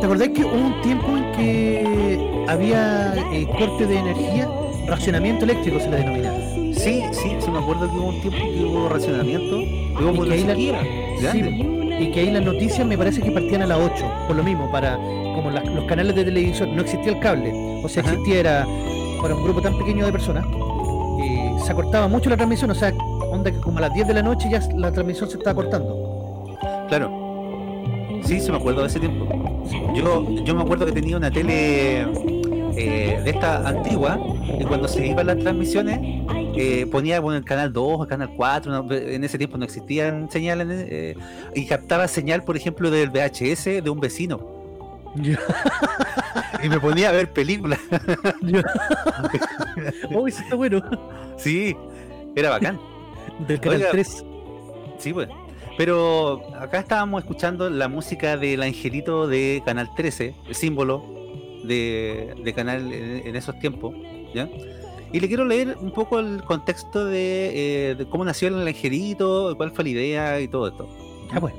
¿Te acordás que hubo un tiempo en que había eh, corte de energía? Racionamiento eléctrico se le denomina. Sí, sí, sí, me acuerdo que hubo un tiempo que hubo racionamiento, hubo Y que la ahí la- Sí, y que ahí las noticias me parece que partían a las 8, por lo mismo, para como las- los canales de televisión, no existía el cable, o sea, Ajá. existía era para un grupo tan pequeño de personas, se acortaba mucho la transmisión, o sea, onda que como a las 10 de la noche ya la transmisión se estaba cortando. Claro. Sí, se me acuerdo de ese tiempo. Yo, yo me acuerdo que tenía una tele eh, de esta antigua y cuando se iban las transmisiones eh, ponía bueno, el canal 2, el canal 4, no, en ese tiempo no existían señales eh, y captaba señal, por ejemplo, del VHS de un vecino y me ponía a ver películas. Uy, eso está bueno. Sí, era bacán. Del canal Oiga, 3. Sí, pues. Pero acá estábamos escuchando la música del angelito de Canal 13, el símbolo de, de Canal en, en esos tiempos, ¿ya? Y le quiero leer un poco el contexto de, eh, de cómo nació el angelito, cuál fue la idea y todo esto. Ah, pues.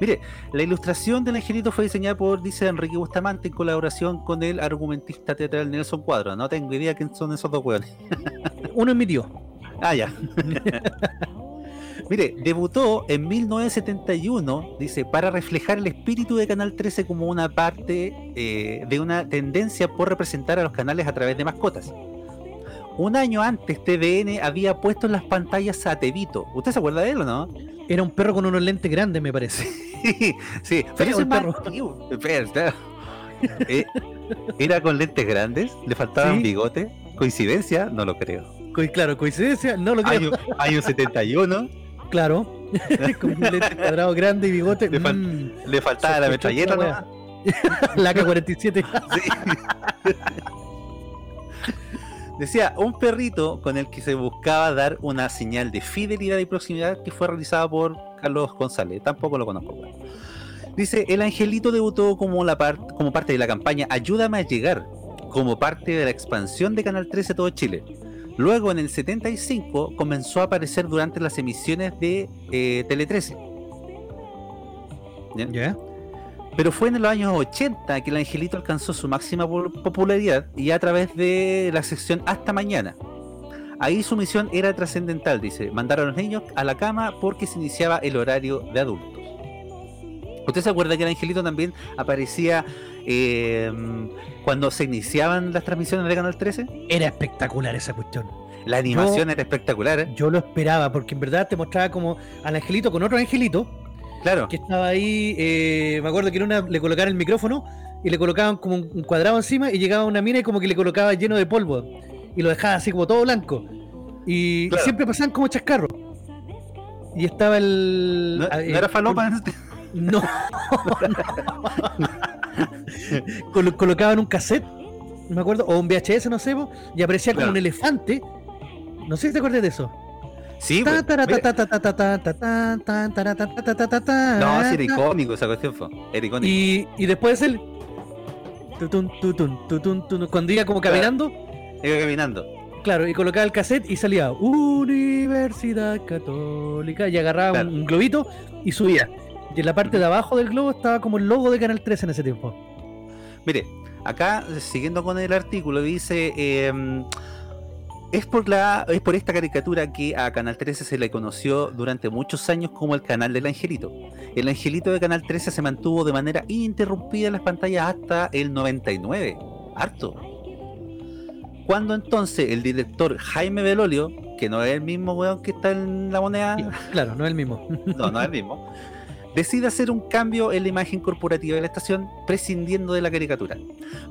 Mire, la ilustración del angelito fue diseñada por, dice Enrique Bustamante, en colaboración con el argumentista teatral Nelson Cuadro. No tengo idea quién son esos dos hueones. Uno es mi tío. Ah, ya. Mire, debutó en 1971, dice, para reflejar el espíritu de Canal 13 como una parte eh, de una tendencia por representar a los canales a través de mascotas. Un año antes, TVN había puesto en las pantallas a Tevito. ¿Usted se acuerda de él o no? Era un perro con unos lentes grandes, me parece. sí, pero el más perro. Eh, era con lentes grandes, le faltaban Sí. bigote. ¿Coincidencia? No lo creo. Co- Claro, coincidencia, no lo creo. Año, año 71. Claro. con un lente cuadrado grande y bigote. Le fal- mm, Le faltaba la metralleta nomás. la K-47. Sí. Decía, un perrito con el que se buscaba dar una señal de fidelidad y proximidad que fue realizada por Carlos González. Tampoco lo conozco. Dice, el angelito debutó como, la par- como parte de la campaña Ayúdame a llegar, como parte de la expansión de Canal 13 a todo Chile. Luego, en el 75, comenzó a aparecer durante las emisiones de eh, Tele 13. ¿Ya? ¿Ya? Pero fue en los años 80 que el angelito alcanzó su máxima po- popularidad y a través de la sección Hasta Mañana. Ahí su misión era trascendental, dice, mandar a los niños a la cama porque se iniciaba el horario de adultos. ¿Usted se acuerda que el angelito también aparecía eh, cuando se iniciaban las transmisiones de Canal 13? Era espectacular esa cuestión. La animación era espectacular, ¿eh? Yo lo esperaba, porque en verdad te mostraba como al angelito con otro angelito Claro, que estaba ahí. eh, me acuerdo que en una le colocaban el micrófono y le colocaban como un cuadrado encima y llegaba una mina y como que le colocaba lleno de polvo y lo dejaba así como todo blanco. Y, siempre pasaban como chascarros. Y estaba el. no, ah, no eh, era falopa. No. Colo- colocaban un cassette, me acuerdo, o un VHS, no sé, y aparecía como un elefante. No sé si te acuerdas de eso. Sí, pues, No, sí era icónico esa cuestión, fue. Era icónico. Y, y después el. tutun, tutun, tutun, tutun, cuando iba como caminando, Iba caminando. claro, y colocaba el cassette y salía Universidad Católica y agarraba Claro. un, globito y subía. Y en la parte de abajo del globo estaba como el logo de Canal 13 en ese tiempo. Mire, acá, siguiendo con el artículo, dice... em, es por, la, es por esta caricatura que a Canal 13 se le conoció durante muchos años como el canal del Angelito. El Angelito de Canal 13 se mantuvo de manera ininterrumpida en las pantallas hasta el 99. Harto. Cuando entonces el director Jaime Belolio, que no es el mismo weón que está en la moneda, Claro, no es el mismo. no, no es el mismo, decide hacer un cambio en la imagen corporativa de la estación, prescindiendo de la caricatura.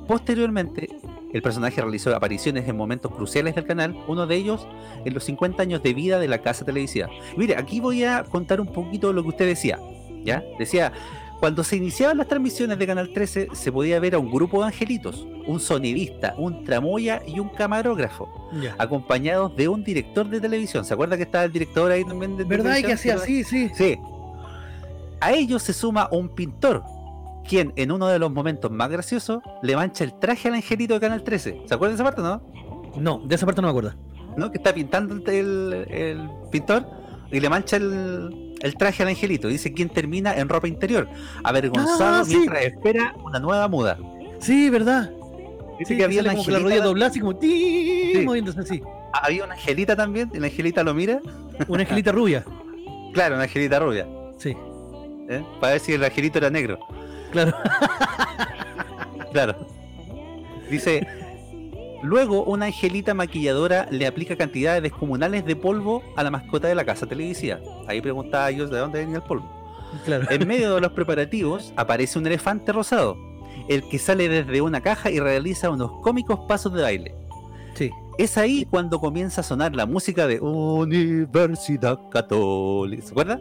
Posteriormente, el personaje realizó apariciones en momentos cruciales del canal, uno de ellos en los 50 años de vida de la casa televisiva. Mire, aquí voy a contar un poquito lo que usted decía, ¿ya? Decía, cuando se iniciaban las transmisiones de Canal 13, se podía ver a un grupo de angelitos, un sonidista, un tramoya y un camarógrafo, acompañados de un director de televisión. ¿Se acuerda que estaba el director ahí también de ¿Verdad? Y que hacía así, sí. Sí. A ellos se suma un pintor, quien en uno de los momentos más graciosos le mancha el traje al angelito de Canal 13. ¿Se acuerdan de esa parte, no? No, de esa parte no me acuerdo. ¿No? Que está pintando el, el pintor y le mancha el, el traje al angelito. Dice quien termina en ropa interior, avergonzado Ah, sí. mientras espera una nueva muda. Sí, ¿verdad. Dice Sí, que había como con la rodilla doblada, así como. Sí. moviéndose así. había una angelita también, y la angelita lo mira. Una angelita rubia. Claro, una angelita rubia. Sí, ¿eh? Para ver si el angelito era negro. claro. Claro. Dice, luego una angelita maquilladora le aplica cantidades descomunales de polvo a la mascota de la casa televisiva. Ahí preguntaba yo de dónde venía el polvo. claro. En medio de los preparativos aparece un elefante rosado, el que sale desde una caja y realiza unos cómicos pasos de baile. Sí. Es ahí cuando comienza a sonar la música de Universidad Católica. ¿Se acuerda?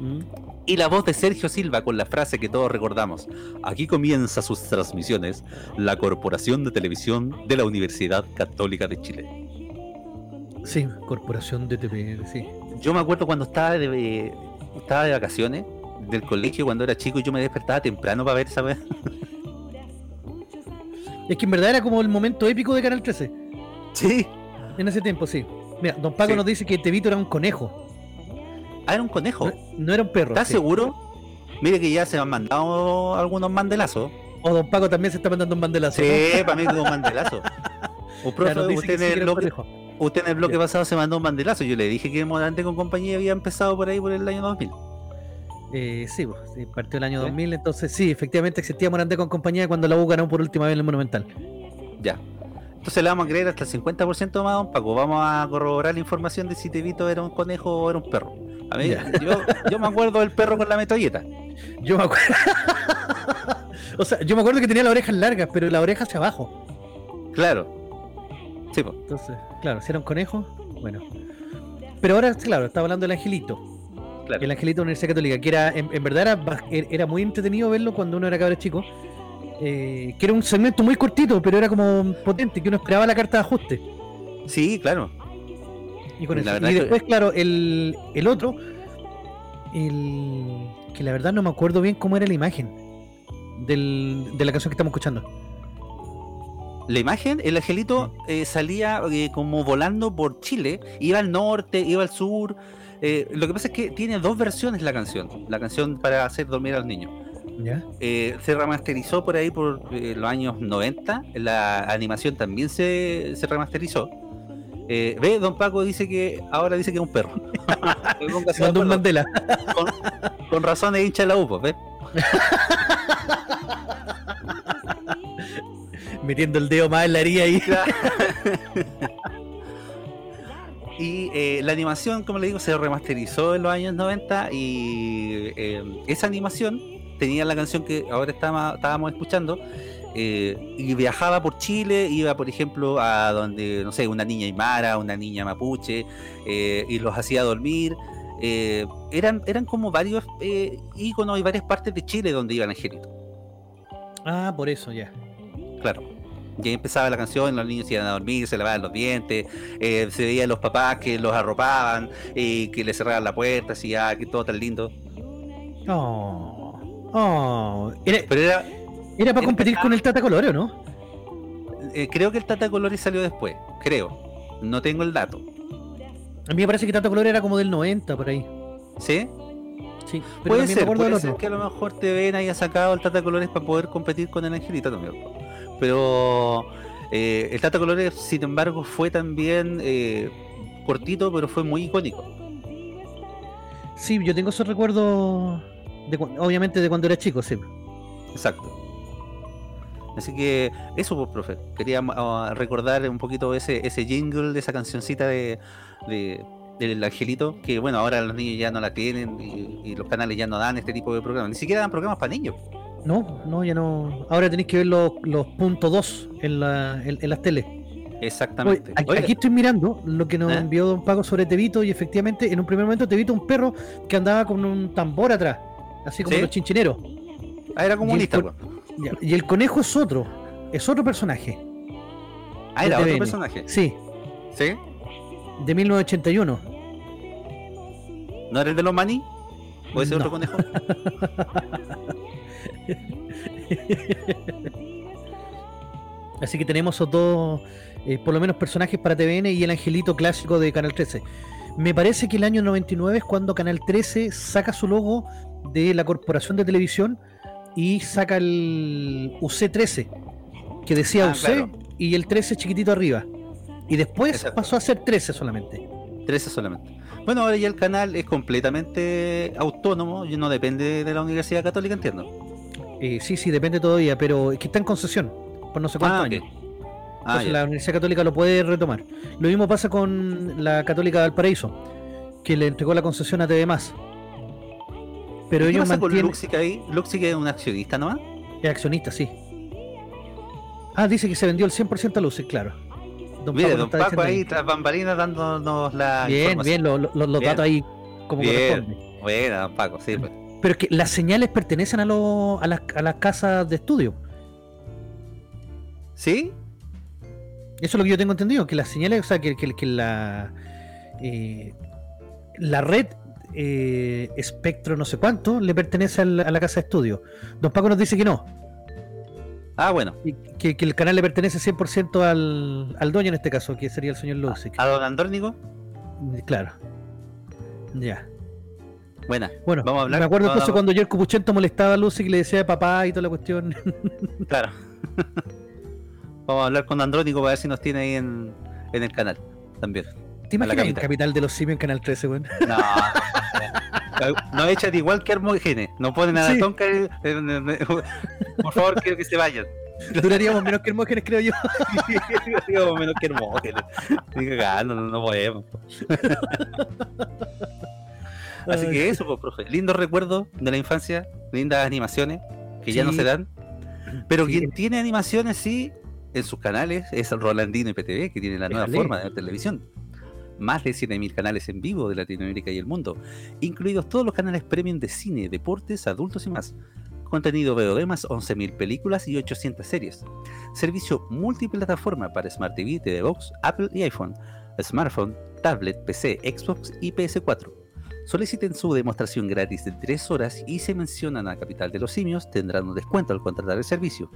Mm. Y la voz de Sergio Silva con la frase que todos recordamos. Aquí comienza sus transmisiones la Corporación de Televisión de la Universidad Católica de Chile. Sí, Corporación de TPN, sí. Yo me acuerdo cuando estaba de, estaba de vacaciones del colegio cuando era chico y yo me despertaba temprano para ver esa vez. Es que en verdad era como el momento épico de Canal 13. Sí. En ese tiempo, sí. Mira, Don Paco Sí. nos dice que Tevito era un conejo. Ah, era un conejo. No, no era un perro. ¿Estás sí. seguro? Mire que ya se han mandado algunos mandelazos. O Don Paco también se está mandando un bandelazo. Sí, ¿no? para mí como un mandelazo. Ya profe, usted, en el bloque, conejo. usted en el bloque Ya. pasado se mandó un bandelazo. Yo le dije que Morante con compañía había empezado por ahí por el año 2000. Eh, sí, pues, sí, partió el año ¿Sí? 2000, entonces sí, efectivamente existía Morandé con compañía cuando la U ganó por última vez en el Monumental. Ya. Entonces le vamos a creer hasta el 50% más, don Paco. Vamos a corroborar la información de si Tevito era un conejo o era un perro. A mí, yo, yo me acuerdo del perro con la metralleta. Yo me acuerdo. o sea, yo me acuerdo que tenía las orejas largas, pero la oreja hacia abajo. Claro. Sí, pues. Entonces, claro, si era un conejo, bueno. Pero ahora, claro, estaba hablando del angelito. Claro. El angelito de la Universidad Católica, que era, en, en verdad era, er- era muy entretenido verlo cuando uno era cabrón chico. Eh, que era un segmento muy cortito, pero era como potente, que uno esperaba la carta de ajuste. Sí, claro. Y, con eso. y que- después, claro, el, el otro, el que la verdad no me acuerdo bien cómo era la imagen del- de la canción que estamos escuchando. La imagen, el angelito eh, salía eh, como volando por Chile, iba al norte, iba al sur. eh, lo que pasa es que tiene dos versiones la canción, la canción para hacer dormir a los niños. ¿Ya? Eh, se remasterizó por ahí por eh, los años 90, la animación también se, se remasterizó. Eh, ve, Don Paco dice que ahora dice que es un perro. Mandó un Mandela. con, con razón es hincha de la UPO, ¿ves? Metiendo el dedo más en la herida ahí. Y eh, la animación, como le digo, se remasterizó en los años 90 y eh, esa animación tenía la canción que ahora estaba- estábamos escuchando eh, y viajaba por Chile, iba por ejemplo a donde, no sé, una niña aymara, una niña mapuche eh, y los hacía dormir. Eh, eran, eran como varios íconos y varias partes de Chile donde iban angelitos. Ah, por eso, ya. Claro. Y ahí empezaba la canción, los niños iban a dormir, se lavaban los dientes, se veían los papás que los arropaban y que les cerraban la puerta, así, ah, que todo tan lindo. Oh. Oh. Era, Pero era, era para era competir con el Tata Colore, ¿o no? eh, creo que el Tata Colores salió después, creo. No tengo el dato. A mí me parece que Tata Colore era como del 90 por ahí. ¿Sí? Sí, pero Puede me ser, del puede ser otro. que a lo mejor TVN haya sacado el Tata Colores para poder competir con el Angelito también. Pero eh, el Tata Colores, sin embargo, fue también eh, cortito, pero fue muy icónico. Sí, yo tengo esos recuerdos, de, obviamente de cuando era chico, sí. Exacto. Así que eso, pues, profe. Quería ah, recordar un poquito ese, ese jingle de esa cancioncita de, de- del angelito, que bueno, ahora los niños ya no la tienen y, y los canales ya no dan este tipo de programas. Ni siquiera dan programas para niños. No, no, ya no. Ahora tenéis que ver los, los puntos 2 en, la, en, en las teles. Exactamente. aquí estoy mirando lo que nos ¿Eh? envió Don Paco sobre Tevito y efectivamente en un primer momento Tevito un perro que andaba con un tambor atrás, así como ¿Sí? los chinchineros. ah, era comunista, y el pues. Y el conejo es otro, es otro personaje. Ah, era otro personaje. Sí, ¿Sí? de 1981. ¿No era el de los maní? ¿O ese No. otro conejo? Así que tenemos esos dos, eh, por lo menos personajes para TVN y el angelito clásico de Canal 13. Me parece que el año 99 es cuando Canal 13 saca su logo de la corporación de televisión y saca el UC13, que decía Ah, UC claro. y el 13 chiquitito arriba. Y después Exacto. pasó a ser 13 solamente. 13 solamente. Bueno, ahora ya el canal es completamente autónomo y no depende de la Universidad Católica, entiendo. Eh, sí, sí, depende todavía, pero es que está en concesión por no sé cuántos Ah, ok. años. Ah, Entonces la Universidad Católica lo puede retomar. Lo mismo pasa con la Católica de Valparaíso, que le entregó la concesión a TV Pero ¿Qué ellos pasa con mantienen. Luxic ahí? Luxic es un accionista nomás. Es accionista, sí. Ah, dice que se vendió el 100% a Luces, claro. Don Mire, don Paco diciendo ahí tras bambalinas dándonos la Bien, bien, lo- lo- lo- los datos ahí como Bien. corresponde. Bueno, don Paco, sí, pues. Pero es que las señales pertenecen a, los- a, las, a las casas de estudio. ¿Sí? Eso es lo que yo tengo entendido, que las señales, o sea, que, que- que la, eh, la red eh, espectro no sé cuánto le pertenece al- a la casa de estudio. Don Paco nos dice que no, Ah, bueno. y que, que el canal le pertenece 100% al, al dueño en este caso, que sería el señor Luxic. ¿A don Andrónico? Claro. Ya. Buena. Bueno, Vamos a hablar- me acuerdo a- entonces cuando Jerko Puchento molestaba a Lucy y le decía papá y toda la cuestión. Claro. Vamos a hablar con Andrónico para ver si nos tiene ahí en, en el canal también. ¿Te imaginas en capital. Capital de los Simios en Canal 13, weón? No. No echan igual que Hermógenes. No ponen a la Sí. tonca. eh, eh, Por favor, quiero que se vayan. Duraríamos menos que Hermógenes, creo yo. Digo, menos que Hermógenes. No, no podemos. Así que eso, pues, profe. Lindos recuerdos de la infancia, lindas animaciones que ya no se dan. Pero Sí. quien tiene animaciones, sí, en sus canales es el Rolandino IPTV, que tiene la nueva forma de ver televisión. Más de 7.000 canales en vivo de Latinoamérica y el mundo, incluidos todos los canales premium de cine, deportes, adultos y más. Contenido VOD más 11.000 películas y 800 series. Servicio multiplataforma para Smart TV, TV Box, Apple y iPhone, smartphone, tablet, PC, Xbox y PS4. Soliciten su demostración gratis de 3 horas y se mencionan a Capital de los Simios, tendrán un descuento al contratar el servicio.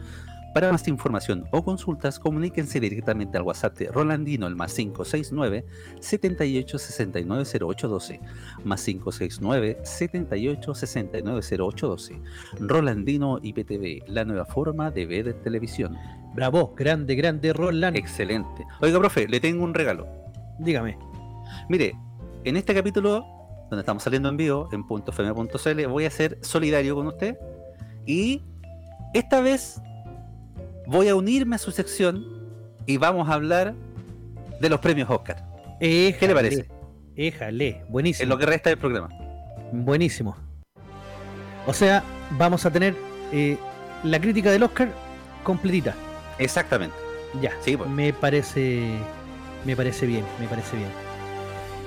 Para más información o consultas, comuníquense directamente al WhatsApp de Rolandino, el más 569 78 69 0812, más 569 78 69 0812. Rolandino IPTV, la nueva forma de ver televisión. Bravo, grande, grande, Roland. Excelente. Oiga, profe, le tengo un regalo. Dígame. Mire, en este capítulo, donde estamos saliendo en vivo, en .fm.cl, voy a ser solidario con usted. Y esta vez voy a unirme a su sección y vamos a hablar de los premios Oscar. ¿Qué le parece? Éjale, buenísimo. En lo que resta del programa. Buenísimo. O sea, vamos a tener eh, la crítica del Oscar completita. Exactamente. Ya. Sí, pues. Me parece. Me parece bien, me parece bien.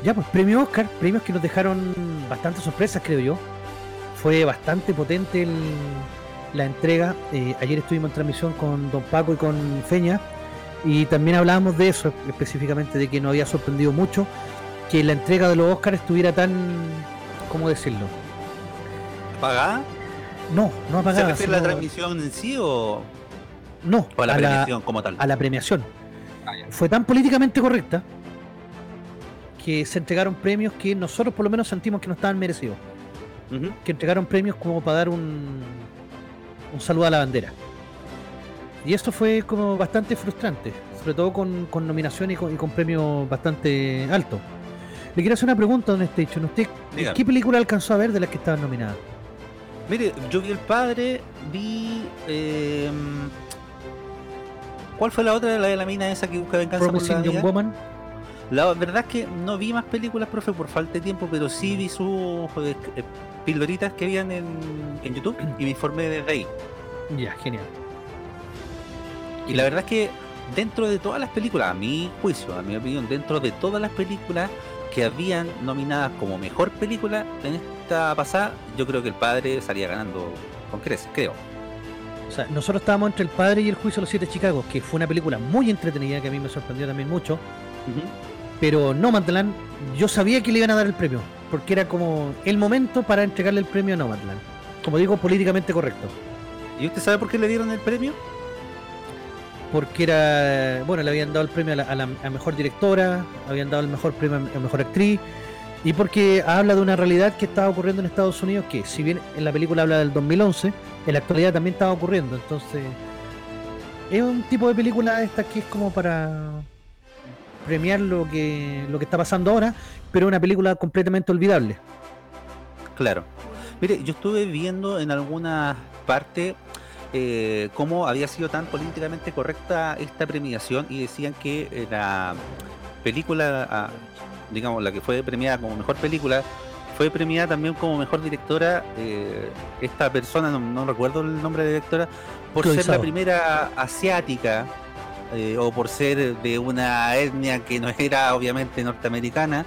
Ya, pues, premio Oscar, premios que nos dejaron bastantes sorpresas, creo yo. Fue bastante potente el- la entrega. Eh, ayer estuvimos en transmisión con Don Paco y con Feña. Y también hablábamos de eso, específicamente de que nos había sorprendido mucho que la entrega de los Oscars estuviera tan. ¿Cómo decirlo? ¿Pagada? No, no ¿Se apagada. refiere a la transmisión en sí o, No, o a la a la- premiación como tal? a la premiación. Ah. Fue tan políticamente correcta que se entregaron premios que nosotros por lo menos sentimos que no estaban merecidos. Que entregaron premios como para dar un, un saludo a la bandera. Y esto fue como bastante frustrante, sobre todo con, con nominación y con, y con premios bastante altos. Le quiero hacer una pregunta, don Station. ¿Usted Dígame. qué película alcanzó a ver de las que estaban nominadas? Mire, yo vi El Padre, vi... eh, ¿Cuál fue la otra? La de la mina esa que busca venganza por la Promising Young? Woman. La verdad es que no vi más películas, profe, por falta de tiempo, pero sí vi sus eh, eh, pildoritas que habían en, en YouTube y me informé desde ahí. Ya, genial. Y la verdad es que dentro de todas las películas, a mi juicio, a mi opinión, dentro de todas las películas que habían nominadas como mejor película en esta pasada, yo creo que El Padre salía ganando con creces, creo. O sea, nosotros estábamos entre El Padre y El Juicio de los Siete Chicago, que fue una película muy entretenida que a mí me sorprendió también mucho. Pero Nomadland, yo sabía que le iban a dar el premio, porque era como el momento para entregarle el premio a Nomadland. Como digo, políticamente correcto. ¿Y usted sabe por qué le dieron el premio? Porque era, bueno, le habían dado el premio a la, a la- a mejor directora, habían dado el mejor premio a mejor actriz, y porque habla de una realidad que estaba ocurriendo en Estados Unidos, que si bien en la película habla del 2011, en la actualidad también estaba ocurriendo. Entonces, es un tipo de película esta que es como para premiar lo que, lo que está pasando ahora, pero una película completamente olvidable. Claro. Mire, yo estuve viendo en algunas partes eh, cómo había sido tan políticamente correcta esta premiación y decían que eh, la película, ah, digamos, la que fue premiada como mejor película, fue premiada también como mejor directora. eh, esta persona, no, no recuerdo el nombre de directora, por ser la primera asiática eh, o por ser de una etnia que no era obviamente norteamericana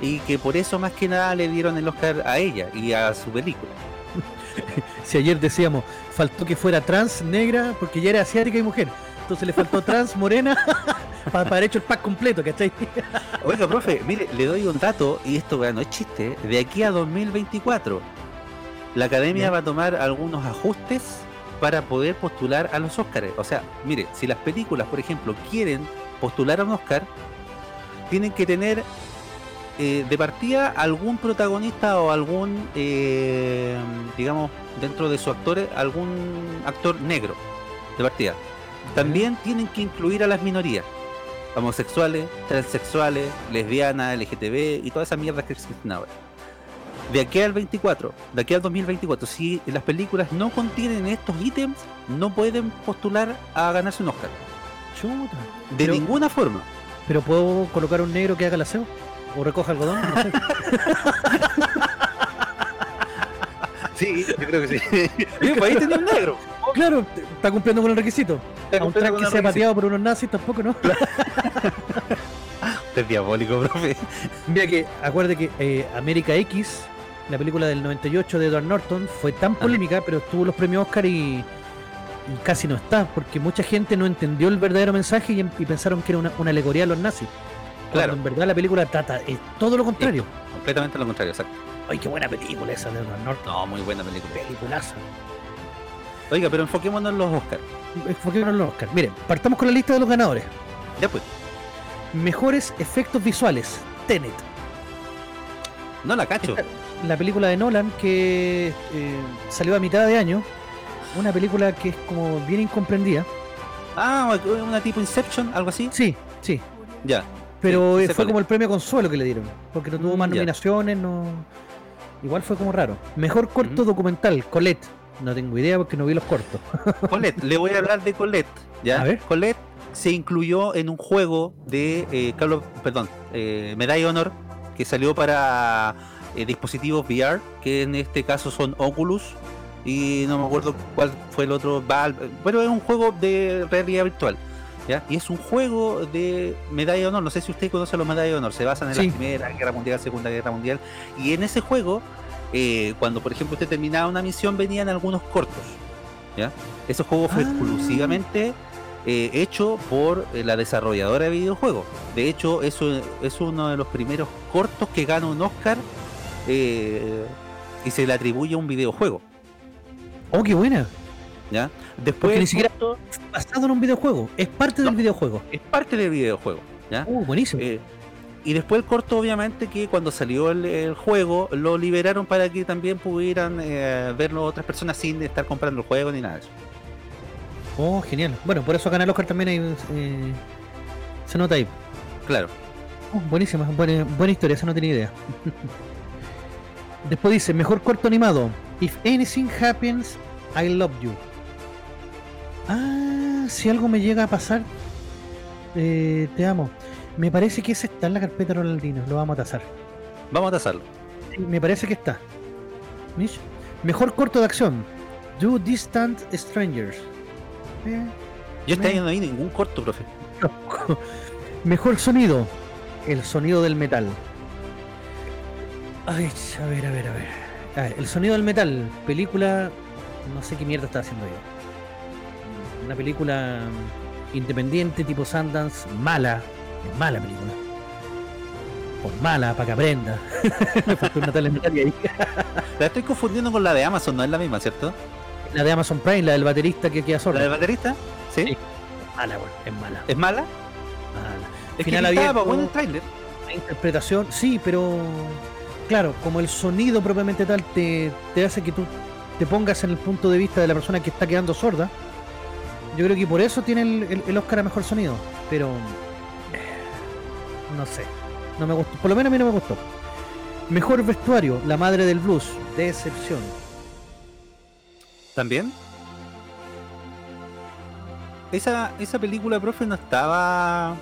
y que por eso más que nada le dieron el Oscar a ella y a su película. Si ayer decíamos, faltó que fuera trans, negra, porque ya era asiática y mujer. Entonces le faltó trans, morena, para haber hecho el pack completo, ¿cachai? Oiga, profe, mire, le doy un dato y esto no es chiste. De aquí a 2024, la academia va a tomar algunos ajustes para poder postular a los Oscars. O sea, mire, si las películas, por ejemplo, quieren postular a un Oscar, tienen que tener eh, de partida algún protagonista o algún, eh, digamos, dentro de sus actores, algún actor negro de partida. También tienen que incluir a las minorías, homosexuales, transexuales, lesbianas, LGTB y todas esas mierdas que existen ahora. De aquí al 24, de aquí al 2024, si las películas no contienen estos ítems, no pueden postular a ganarse un Oscar. Chuta. De Pero- ninguna forma. Pero puedo colocar un negro que haga el aseo o recoja algodón, no sé. Sí, yo creo que sí. Bien, ahí tenía un negro. claro, está cumpliendo con el requisito. Está A un track que sea requisito. pateado por unos nazis tampoco, ¿no? Es diabólico, profe. Mira que, acuerde que eh, América X, la película del 98 de Edward Norton, fue tan polémica, pero tuvo los premios Oscar y, y casi no está, porque mucha gente no entendió el verdadero mensaje y, y pensaron que era una, una alegoría a los nazis. Claro. Cuando en verdad la película trata es todo lo contrario. Completamente lo contrario, exacto. Ay, qué buena película esa de Edward Norton. No, muy buena película. Peliculaza. Oiga, pero enfoquémonos en los Oscars. Enfoquémonos en los Oscar. Miren, partamos con la lista de los ganadores. Ya pues, Mejores efectos visuales. Tenet. no la cacho. La película de Nolan que eh, salió a mitad de año. Una película que es como bien incomprendida. Ah, una tipo Inception, algo así. Sí, sí. Ya. Pero Sí, eh, fue como el premio consuelo que le dieron. Porque no tuvo Mm, más nominaciones, no. Igual fue como raro. Mejor corto documental, Colette. No tengo idea porque no vi los cortos. Colette, le voy a hablar de Colette. ¿ya? A ver. Colette se incluyó en un juego de eh, Call of- perdón, eh, Medalla Honor que salió para eh, dispositivos VR, que en este caso son Oculus y no me acuerdo cuál fue el otro Valve, pero es un juego de realidad virtual. ¿ya? Y es un juego de medalla de honor. No sé si usted conoce los medallas de honor. Se basan en Sí. la Primera Guerra Mundial, Segunda Guerra Mundial. Y en ese juego, eh, cuando por ejemplo usted terminaba una misión, venían algunos cortos. ¿ya? Ese juego fue Ah. exclusivamente eh, hecho por eh, la desarrolladora de videojuegos. De hecho, eso es uno de los primeros cortos que gana un Oscar eh, y se le atribuye a un videojuego. Oh, qué buena. ¿ya? Después Porque ni siquiera- corto Basado en un videojuego. Es parte del videojuego. es parte del videojuego. ¿ya? Uh, buenísimo. Eh, y después el corto, obviamente, que cuando salió el, el juego, lo liberaron para que también pudieran eh, verlo otras personas sin estar comprando el juego ni nada de eso. Oh, genial. Bueno, por eso ganar el Oscar también hay, eh, se nota ahí. Claro. Oh, buenísima, buena, buena historia, esa no tenía idea. Después dice, mejor corto animado. If anything happens, I love you. Ah, si algo me llega a pasar, eh, te amo. Me parece que ese está en la carpeta Ronaldino, lo vamos a tasar. Vamos a tasarlo. Sí, Me parece que está. Mish. Mejor corto de acción. Do Distant Strangers. Eh, Yo este Me- año no vi ningún corto, profe. Mejor sonido. El sonido del metal. Ay, a ver, a ver, a ver. A ver, el sonido del metal. Película. No sé qué mierda está haciendo yo. Una película independiente tipo Sundance. Mala. Es mala película. Por mala, para que aprenda. Me faltó una ahí. La estoy confundiendo con la de Amazon, no es la misma, ¿cierto? La de Amazon Prime, la del baterista que queda ¿La sordo. del baterista? ¿Sí? Sí. Mala, weón. Es mala. ¿Es mala? mala. Es Final que estaba bueno tráiler. La interpretación, sí, pero claro, como el sonido propiamente tal te, te hace que tú te pongas en el punto de vista de la persona que está quedando sorda, yo creo que por eso tiene el, el- Oscar a mejor sonido, pero no sé, no me gustó, por lo menos a mí no me gustó. Mejor vestuario, La Madre del Blues, decepción. ¿También? Esa, esa película, profe, no estaba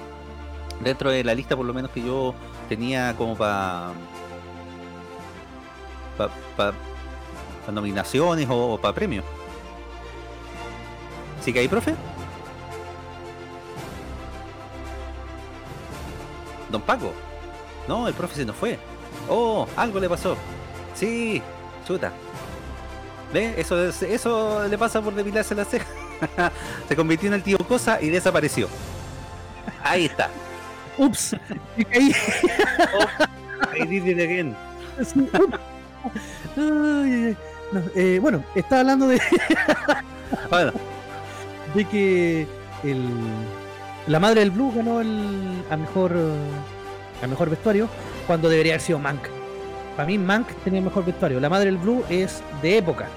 dentro de la lista, por lo menos que yo tenía como para para nominaciones o, para premios. ¿Sí que hay, profe? Don Paco. No, el profe se nos fue. Oh, algo le pasó. Sí, chuta. ¿Ve? Eso, es- eso le pasa por depilarse la ceja. Se convirtió en el tío Cosa y desapareció. Ahí está. Ups, me caí. I did it again. No, eh, bueno, estaba hablando de, Bueno, de que el, la madre del Blue ganó el, a mejor a mejor vestuario cuando debería haber sido Mank. Para mí Mank tenía el mejor vestuario. La madre del Blue es de época.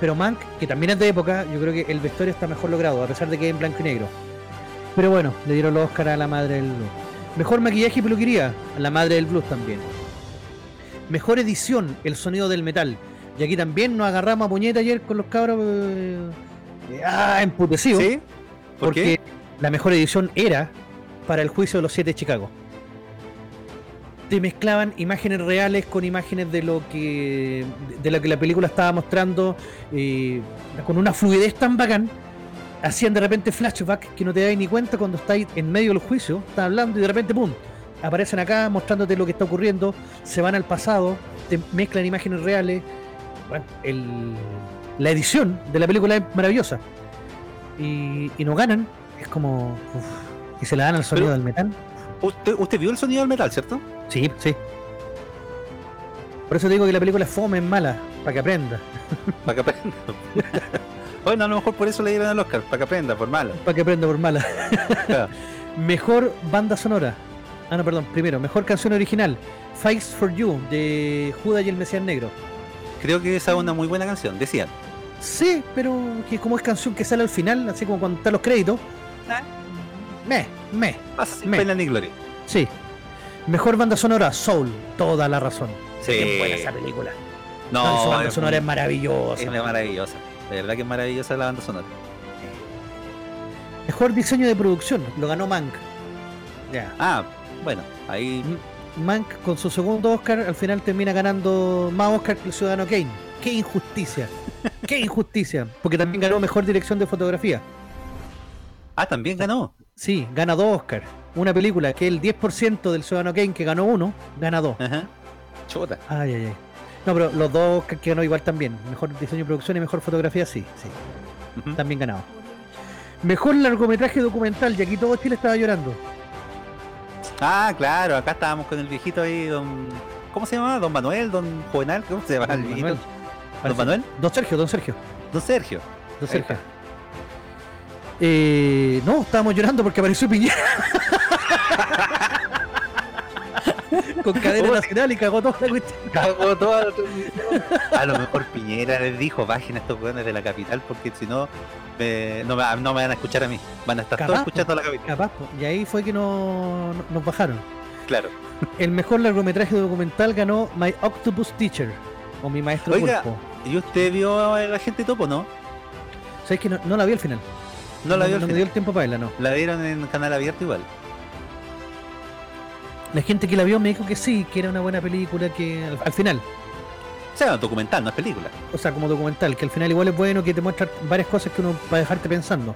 Pero Mank, que también es de época, yo creo que el vestuario está mejor logrado, a pesar de que es en blanco y negro. Pero bueno, le dieron los Oscar a la madre del Blue. Mejor maquillaje y peluquería, a la madre del blues también. Mejor edición, el sonido del metal. Y aquí también nos agarramos a puñeta ayer con los cabros. eh, eh, ah, emputecidos. ¿sí? ¿Por porque qué? la mejor edición era para el juicio de los siete de Chicago. Te mezclaban imágenes reales con imágenes de lo que de lo que la película estaba mostrando eh, con una fluidez tan bacán. Hacían de repente flashback que no te das ni cuenta cuando estáis en medio del juicio, estás hablando y de repente ¡pum! Aparecen acá mostrándote lo que está ocurriendo, se van al pasado, te mezclan imágenes reales. Bueno, el- la edición de la película es maravillosa. Y, y no ganan, es como. uf, y se la dan al sonido Pero- del metal. Usted, usted vio el sonido del metal, ¿cierto? Sí, sí. Por eso te digo que la película es fome, es mala, para que aprenda. Para que aprenda. bueno, a lo mejor por eso le dieron el Oscar, para que aprenda, por malo. Para que aprenda por mala. Claro. Mejor banda sonora. Ah, no, perdón. Primero, mejor canción original. Fights for You, de Judas y el Mesías Negro. Creo que esa es una muy buena canción, decían. Sí, pero que como es canción que sale al final, así como cuando están los créditos. Me, me, Pasa sin Me. pena ni gloria. sí. Mejor banda sonora, Soul, toda la razón. Sí. Qué buena esa película. No, No, esa banda es sonora es maravillosa. es maravillosa. De verdad que es maravillosa la banda sonora. Mejor diseño de producción, lo ganó Mank. Ya. Ah, bueno, ahí. Mank con su segundo Oscar al final termina ganando más Oscar que el Ciudadano Kane. ¡Qué injusticia! ¡Qué injusticia! Porque también ganó mejor dirección de fotografía. Ah, también ganó. Sí, gana dos Oscar. Una película que el 10% del Ciudadano Kane que ganó uno, gana dos. Ajá. Chuta. Ay, ay, ay. No, pero los dos Oscar que ganó igual también. Mejor diseño de producción y mejor fotografía, sí, sí. También ganado. Mejor largometraje documental, y aquí todo Chile estaba llorando. Ah, claro, acá estábamos con el viejito ahí, don. ¿Cómo se llama? ¿Don Manuel? ¿Don Juvenal? ¿Cómo se llama el viejito? Manuel. ¿Don Manuel? Don Sergio, don Sergio. Don Sergio. Don Sergio. Eh, no, estábamos llorando porque apareció Piñera. Con cadena nacional y cagó toda la cuestión. Cagó toda la. A lo mejor Piñera les dijo, bajen a estos weones de la capital porque si no, me- no, me, no me van a escuchar a mí. Van a estar todos Capaz, escuchando a la capital. Capaz, y ahí fue que no, no- nos bajaron. Claro. El mejor largometraje documental ganó My Octopus Teacher, o mi maestro Oiga. pulpo. ¿Y usted vio a la gente topo, no? ¿Sabes que no, no la vi al final? No la vio al no me final. dio el tiempo para verla, no. La vieron en canal abierto igual. La gente que la vio me dijo que sí, que era una buena película, que al, al final, O sea, documental, no es película. o sea, como documental, que al final igual es bueno, que te muestra varias cosas que uno para dejarte pensando.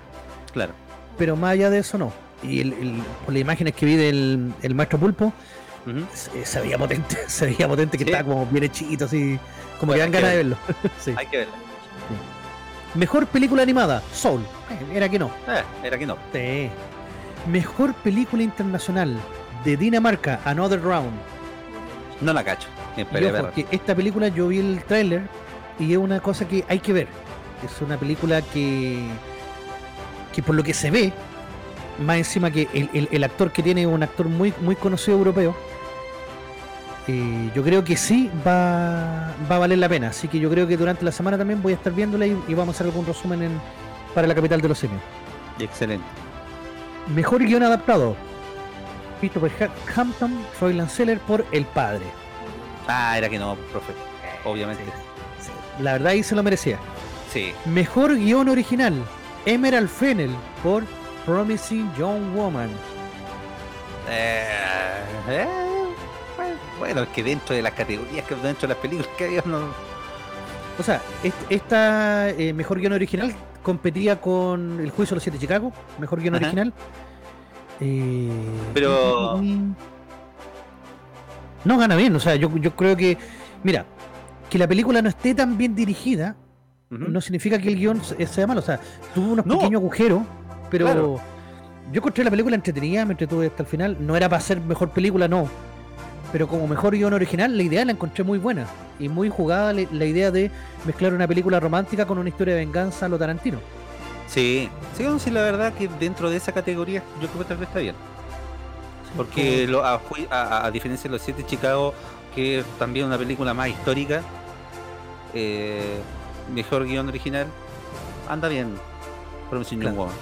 Claro. Pero más allá de eso, no. Y el, el- por las imágenes que vi del el maestro Pulpo, Ujú. se, se veía potente, se veía potente que Sí. estaba como bien hechito, así, como Bueno, que dan ganas de verlo. Sí. Hay que verla. Mejor película animada, Soul. Eh, Era que no. Eh, era que no. Sí. Mejor película internacional de Dinamarca, Another Round. No la cacho. Y ojo, que esta película yo vi el tráiler y es una cosa que hay que ver. Es una película que, que por lo que se ve, más encima que el, el- el actor que tiene es un actor muy, muy conocido europeo, eh, yo creo que sí va, va a valer la pena. Así que yo creo que durante la semana también voy a estar viéndola y, y vamos a hacer algún resumen en- para la capital de los simios. Excelente. Mejor guion adaptado. Christopher Ha- Hampton, Troy Lanceller por El Padre. Ah, era que no, profe. Obviamente. La verdad ahí se lo merecía. Sí. Mejor guion original. Emerald Fennel por Promising Young Woman. Eh, eh, bueno, es que dentro de las categorías, que dentro de las películas que había, no. O sea, est- esta eh, mejor guion original competía con El Juicio de los Siete de Chicago. Mejor guion Ajá. original. Eh, Pero- No gana bien. O sea, yo, yo creo que. Mira, que la película no esté tan bien dirigida no significa que el guion se- sea malo. O sea, tuvo unos No. pequeños agujeros, pero Claro. yo encontré la película entretenida, me entretuve hasta el final. No era para ser mejor película, no. Pero como mejor guion original, la idea la encontré muy buena. Y muy jugada la, idea de mezclar una película romántica con una historia de venganza a lo Tarantino. Sí, sí, la verdad que dentro de esa categoría yo creo que tal vez está bien. Porque lo- a, ju- a- a diferencia de los siete Chicago, que es también una película más histórica, eh, mejor guion original, anda bien. Promising Claro. Woman.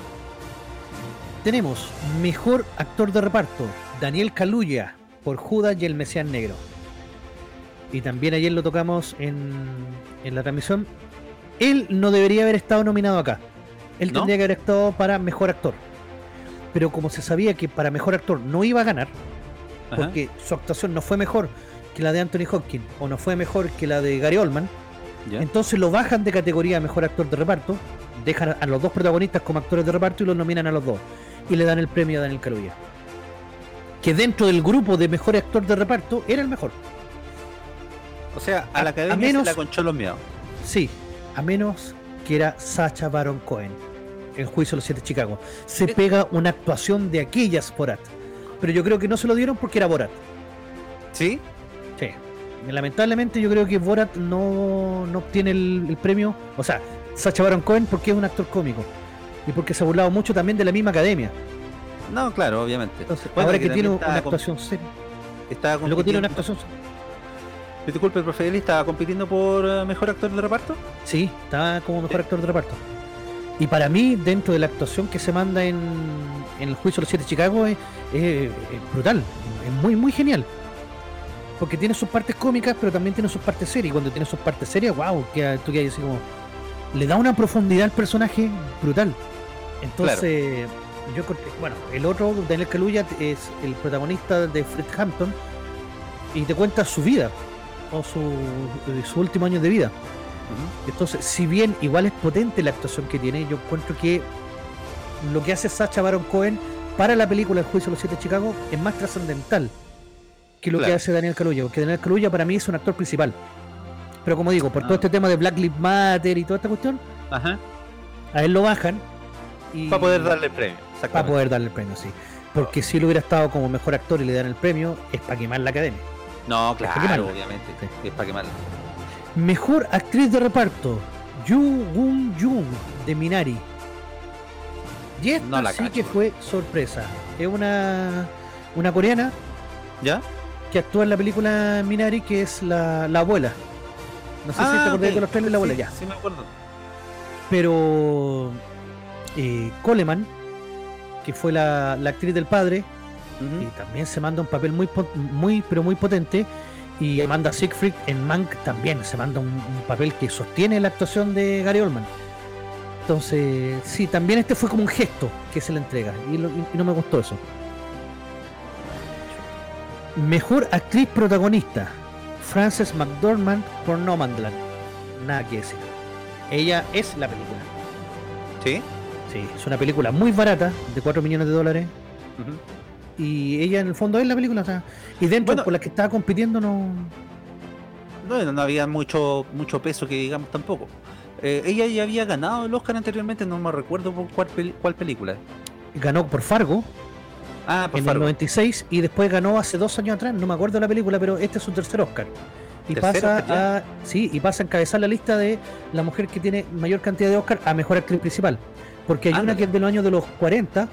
Tenemos mejor actor de reparto, Daniel Kaluuya por Judas y el Mesías Negro. Y también ayer lo tocamos en, en la transmisión. Él no debería haber estado nominado acá. Él ¿No? tendría que haber estado para mejor actor. Pero como se sabía que para mejor actor no iba a ganar, Ajá. porque su actuación no fue mejor que la de Anthony Hopkins o no fue mejor que la de Gary Oldman, ¿Ya? entonces lo bajan de categoría a mejor actor de reparto, dejan a los dos protagonistas como actores de reparto y los nominan a los dos. Y le dan el premio a Daniel Kaluuya. Que dentro del grupo de mejor actor de reparto era el mejor. O sea, a la academia a menos- se la conchó los miedos. Sí, a menos que era Sacha Baron Cohen. El juicio de los siete de Chicago. Se pega una actuación de aquellas Borat. Pero yo creo que no se lo dieron porque era Borat. ¿Sí? Sí. Lamentablemente yo creo que Borat no, no obtiene el, el premio, o sea, Sacha Baron Cohen porque es un actor cómico y porque se ha burlado mucho también de la misma academia. No, claro, obviamente. Entonces, Bueno, ahora que que tiene una estaba actuación seria, Estaba luego tiene una actuación Disculpe, el profe Eli estaba compitiendo por eh, mejor actor de reparto. Sí, está como mejor actor de reparto. Y para mí, dentro de la actuación que se manda en, en el juicio de los siete de Chicago, es, es- es brutal, es muy, muy genial. Porque tiene sus partes cómicas, pero también tiene sus partes serias. Y cuando tiene sus partes serias, wow, que tú quedas así como. Le da una profundidad al personaje brutal. Entonces, yo encontré- bueno, el otro, Daniel Kaluuya, es el protagonista de Fred Hampton y te cuenta su vida o su, eh, su último año de vida. Entonces, si bien igual es potente la actuación que tiene, yo encuentro que lo que hace Sacha Baron Cohen para la película El juicio de los siete de Chicago es más trascendental que lo que hace Daniel Kaluuya, porque Daniel Kaluuya para mí es un actor principal. Pero como digo, por todo Ah. este tema de Black Lives Matter y toda esta cuestión, Ajá. a él lo bajan y Para poder darle el premio. para poder darle el premio, sí. Porque si él hubiera estado como mejor actor y le dan el premio, es para quemar la academia. No, claro, obviamente. Sí. Es para quemarla. Mejor actriz de reparto, Yu Gun Jung de Minari. Y esta No la sí cacho. que fue sorpresa. Es una, una coreana ¿Ya? que actúa en la película Minari, que es la, la abuela. No sé si te acordás Ah, ok. de los trailers la abuela Sí, ya. Sí, me acuerdo. Pero eh, Coleman, que fue la, la actriz del padre, y también se manda un papel muy, muy pero muy potente. Y Amanda Siegfried en Mank también se manda un, un papel que sostiene la actuación de Gary Oldman. Entonces, sí, también este fue como un gesto que se le entrega. Y, lo- y no me gustó eso. Mejor actriz protagonista. Frances McDormand por Nomadland. Nada que decir. Ella es la película. Sí. Sí, es una película muy barata, de 4 millones de dólares. Y ella en el fondo es la película. o sea, y dentro Bueno. por la que estaba compitiendo no. No, no había mucho, mucho peso que digamos tampoco. Eh, ella ya había ganado el Oscar anteriormente, no me recuerdo por cuál, peli- cuál película. Ganó por Fargo Ah, por en el favor. 96 y después ganó hace dos años atrás, no me acuerdo de la película, pero este es su tercer Oscar. Y ¿Tercer pasa Oscar a. Sí, y pasa a encabezar la lista de la mujer que tiene mayor cantidad de Oscar a mejor actriz principal. Porque hay una Ándale. que es de los años de los 40,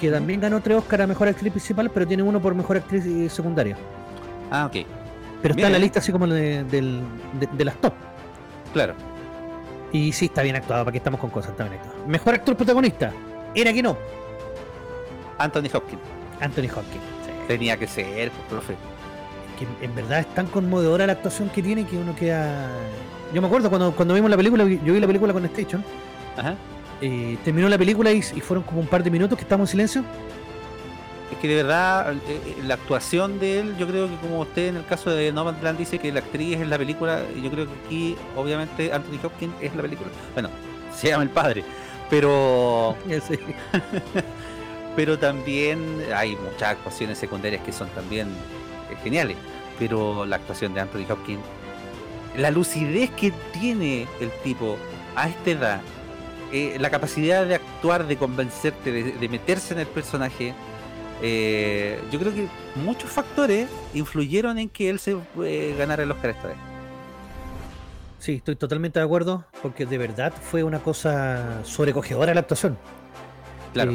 que también ganó tres Oscar a mejor actriz principal, pero tiene uno por mejor actriz eh, secundaria. Ah, ok. Pero está en la lista así como de, de- de las top. Claro. Y sí, está bien actuado, para que estamos con cosas, está bien actuado. Mejor actor protagonista. Era que no. Anthony Hopkins. Anthony Hopkins. Sí. Tenía que ser, pues, profe. Que en verdad es tan conmovedora la actuación que tiene que uno queda. Yo me acuerdo cuando, cuando vimos la película, yo vi la película con Station, Ajá. Eh, terminó la película y, y fueron como un par de minutos que estábamos en silencio. Es que de verdad, eh, eh, la actuación de él, yo creo que como usted en el caso de Nomadland dice que la actriz es la película, y yo creo que aquí, obviamente, Anthony Hopkins es la película. Bueno, se llama el padre, pero Sí. pero también hay muchas actuaciones secundarias que son también geniales. Pero la actuación de Anthony Hopkins, la lucidez que tiene el tipo a esta edad, eh, la capacidad de actuar, de convencerte, de, de meterse en el personaje, eh, yo creo que muchos factores influyeron en que él se eh, ganara el Oscar esta vez. Sí, estoy totalmente de acuerdo, porque de verdad fue una cosa sobrecogedora la actuación. Claro.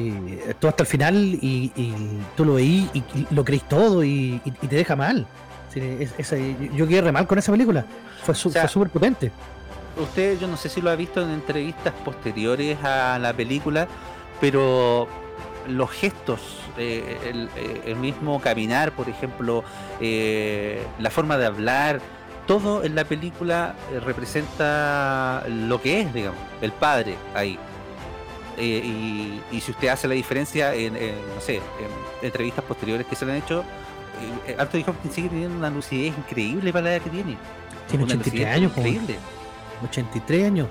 Tú hasta el final y, y tú lo veís y, y lo creís todo y, te deja mal. Sí, es- esa- yo quedé re mal con esa película. Fue su- O sea, fue súper potente. Usted, yo no sé si lo ha visto en entrevistas posteriores a la película, pero los gestos, eh, el, eh, el mismo caminar, por ejemplo, eh, la forma de hablar, todo en la película eh, representa lo que es, digamos, el padre ahí. Eh, y, y si usted hace la diferencia en, en, no sé, en entrevistas posteriores que se le han hecho, eh, Anthony Hopkins sigue teniendo una lucidez increíble para la edad que tiene. Tiene Una 83 lucidez años, como increíble. 83 años.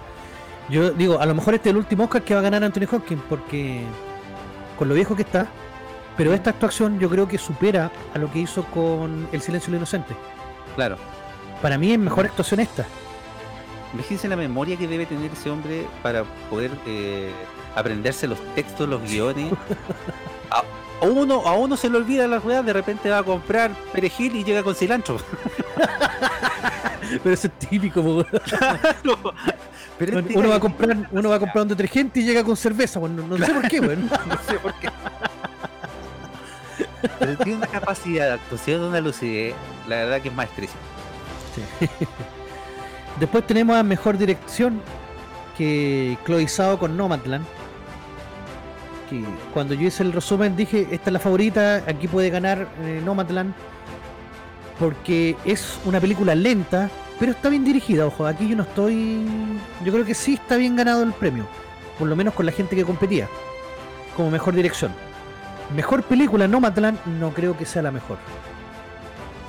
Yo digo, a lo mejor este es el último Oscar que va a ganar Anthony Hopkins porque con lo viejo que está, pero esta actuación yo creo que supera a lo que hizo con El silencio de los inocentes. Claro. Para mí es mejor actuación esta. Imagínense la memoria que debe tener ese hombre para poder eh, aprenderse los textos, los guiones. A, a uno, a uno se le olvida la rueda, de repente va a comprar perejil y llega con cilantro. Pero eso es típico, po. Pero Uno, este uno va a comprar, uno va a comprar un detergente y llega con cerveza, weón. No, no sé por qué, weón. no sé por qué. Pero tiene una capacidad de actuación, una lucidez, la verdad que es maestrísima. Después tenemos a mejor dirección que Chloe Zhao con Nomadland. Que cuando yo hice el resumen dije, esta es la favorita, aquí puede ganar eh, Nomadland. Porque es una película lenta, pero está bien dirigida, ojo, aquí yo no estoy... Yo creo que sí está bien ganado el premio. Por lo menos con la gente que competía. Como mejor dirección. Mejor película, Nomadland, no creo que sea la mejor.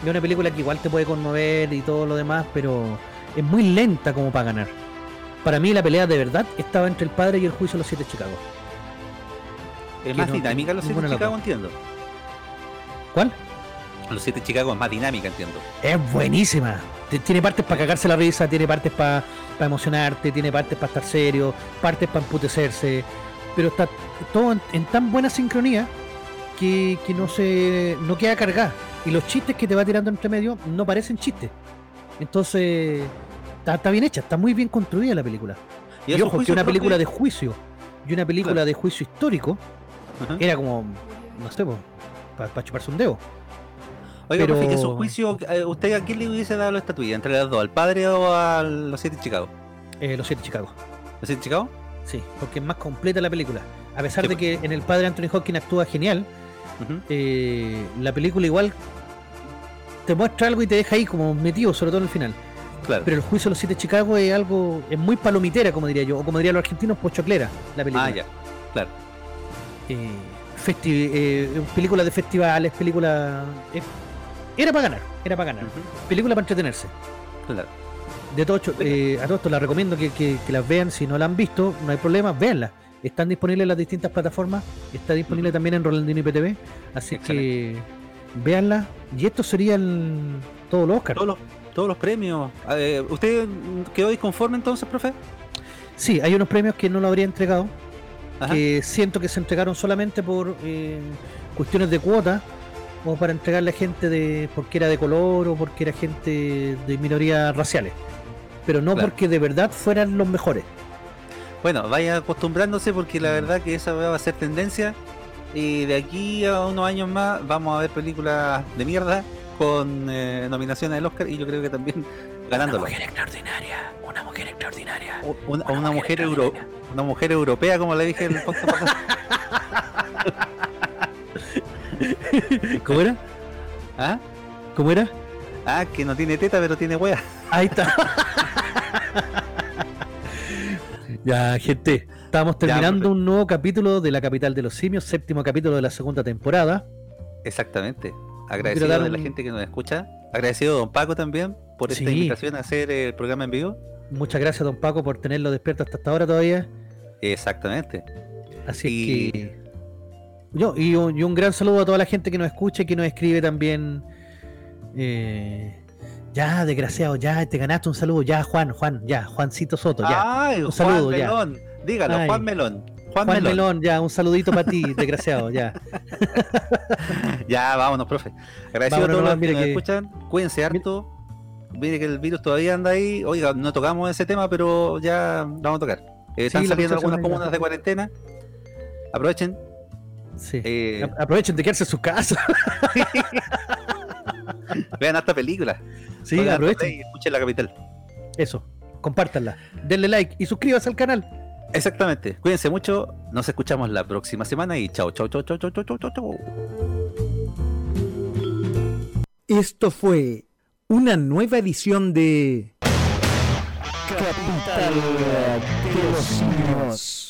Es una película que igual te puede conmover y todo lo demás, pero es muy lenta como para ganar. Para mí la pelea de verdad estaba entre el padre y el juicio de los siete de Chicago. Es más no- dinámica los siete de Chicago, entiendo. ¿Cuál? Los siete Chicago es más dinámica, entiendo. Es buenísima. Tiene partes para cagarse la risa, tiene partes para emocionarte, tiene partes para estar serio, partes para emputecerse. Pero está todo en, en tan buena sincronía que, que no se no queda cargada. Y los chistes que te va tirando entre medio no parecen chistes. Entonces, está, está bien hecha, está muy bien construida la película. Y, ojo, que una película de juicio y una película Claro. de juicio histórico era como, no sé, para chuparse un dedo. Oiga, pero- que su juicio, eh, ¿usted a quién le hubiese dado la estatuilla? ¿Entre las dos? ¿Al padre o a los siete Chicago? Eh, los siete de Chicago. ¿Los siete Chicago? Sí, porque es más completa la película. A pesar Sí, de pues. que en el padre Anthony Hopkins actúa genial, eh, la película igual te muestra algo y te deja ahí como metido, sobre todo en el final. Claro. Pero el juicio de los siete de Chicago es algo, es muy palomitera, como diría yo, o como dirían los argentinos, pochoclera, la película. ah, ya. Claro. Eh, eh, película de festivales, película... eh, era para ganar, era para ganar. Película para entretenerse. Claro. De todo, eh, a todo esto la recomiendo que, que- que las vean. Si no la han visto, no hay problema, véanla. Están disponibles en las distintas plataformas. Está disponible también en Rolandino IPTV. Así que véanla. Y esto sería el, todo los Oscar. Todos los, todos los premios. Eh, ¿Usted quedó disconforme entonces, profe? Sí, hay unos premios que no lo habría entregado. Ajá. Que siento que se entregaron solamente por eh, cuestiones de cuota. O para entregarle a gente de porque era de color o porque era gente de minorías raciales. Pero no Claro. porque de verdad fueran los mejores. Bueno, vaya acostumbrándose porque la verdad que esa va a ser tendencia. Y de aquí a unos años más vamos a ver películas de mierda con eh, nominaciones al Oscar y yo creo que también ganándolo. extraordinaria, una mujer extraordinaria. O- Una, una mujer euro, una mujer europea como le dije en el podcast. ¿Cómo era? ¿Ah? ¿Cómo era? Ah, que no tiene teta pero tiene wea. Ahí está. ya, gente. Estamos terminando un nuevo capítulo de La Capital de los Simios, séptimo capítulo de la segunda temporada. Exactamente. Agradecido de la gente que nos escucha. Agradecido a Don Paco también por esta Sí. invitación a hacer el programa en vivo. Muchas gracias, don Paco, por tenerlo despierto hasta esta hora todavía. Exactamente. Así Y- que. Yo, y, un, y un gran saludo a toda la gente que nos escucha y que nos escribe también. Eh, ya, desgraciado, ya te ganaste un saludo. Ya, Juan, Juan, ya, Juancito Soto, ya. Ay, Un saludo, Juan ya. Melón. Dígalo, Ay. Juan Melón. Juan, Juan Melón. Melón, ya, un saludito para ti, desgraciado, ya. Ya, vámonos, profe. Agradecido Vámonos a todos los que nos que- escuchan. Cuídense harto. Mire que el virus todavía anda ahí. Oiga, no tocamos ese tema, pero ya vamos a tocar. Eh, están saliendo algunas comunas de cuarentena. Aprovechen. Eh, aprovechen de quedarse en su casa. Vean esta película. Sí, aprovechen. Escuchen la capital. Eso, compártanla. Denle like y suscríbanse al canal. Exactamente. Cuídense mucho. Nos escuchamos la próxima semana y chao, chao, chao, chao, chao, chao, chao, chao. Esto fue una nueva edición de Capital de los Simios.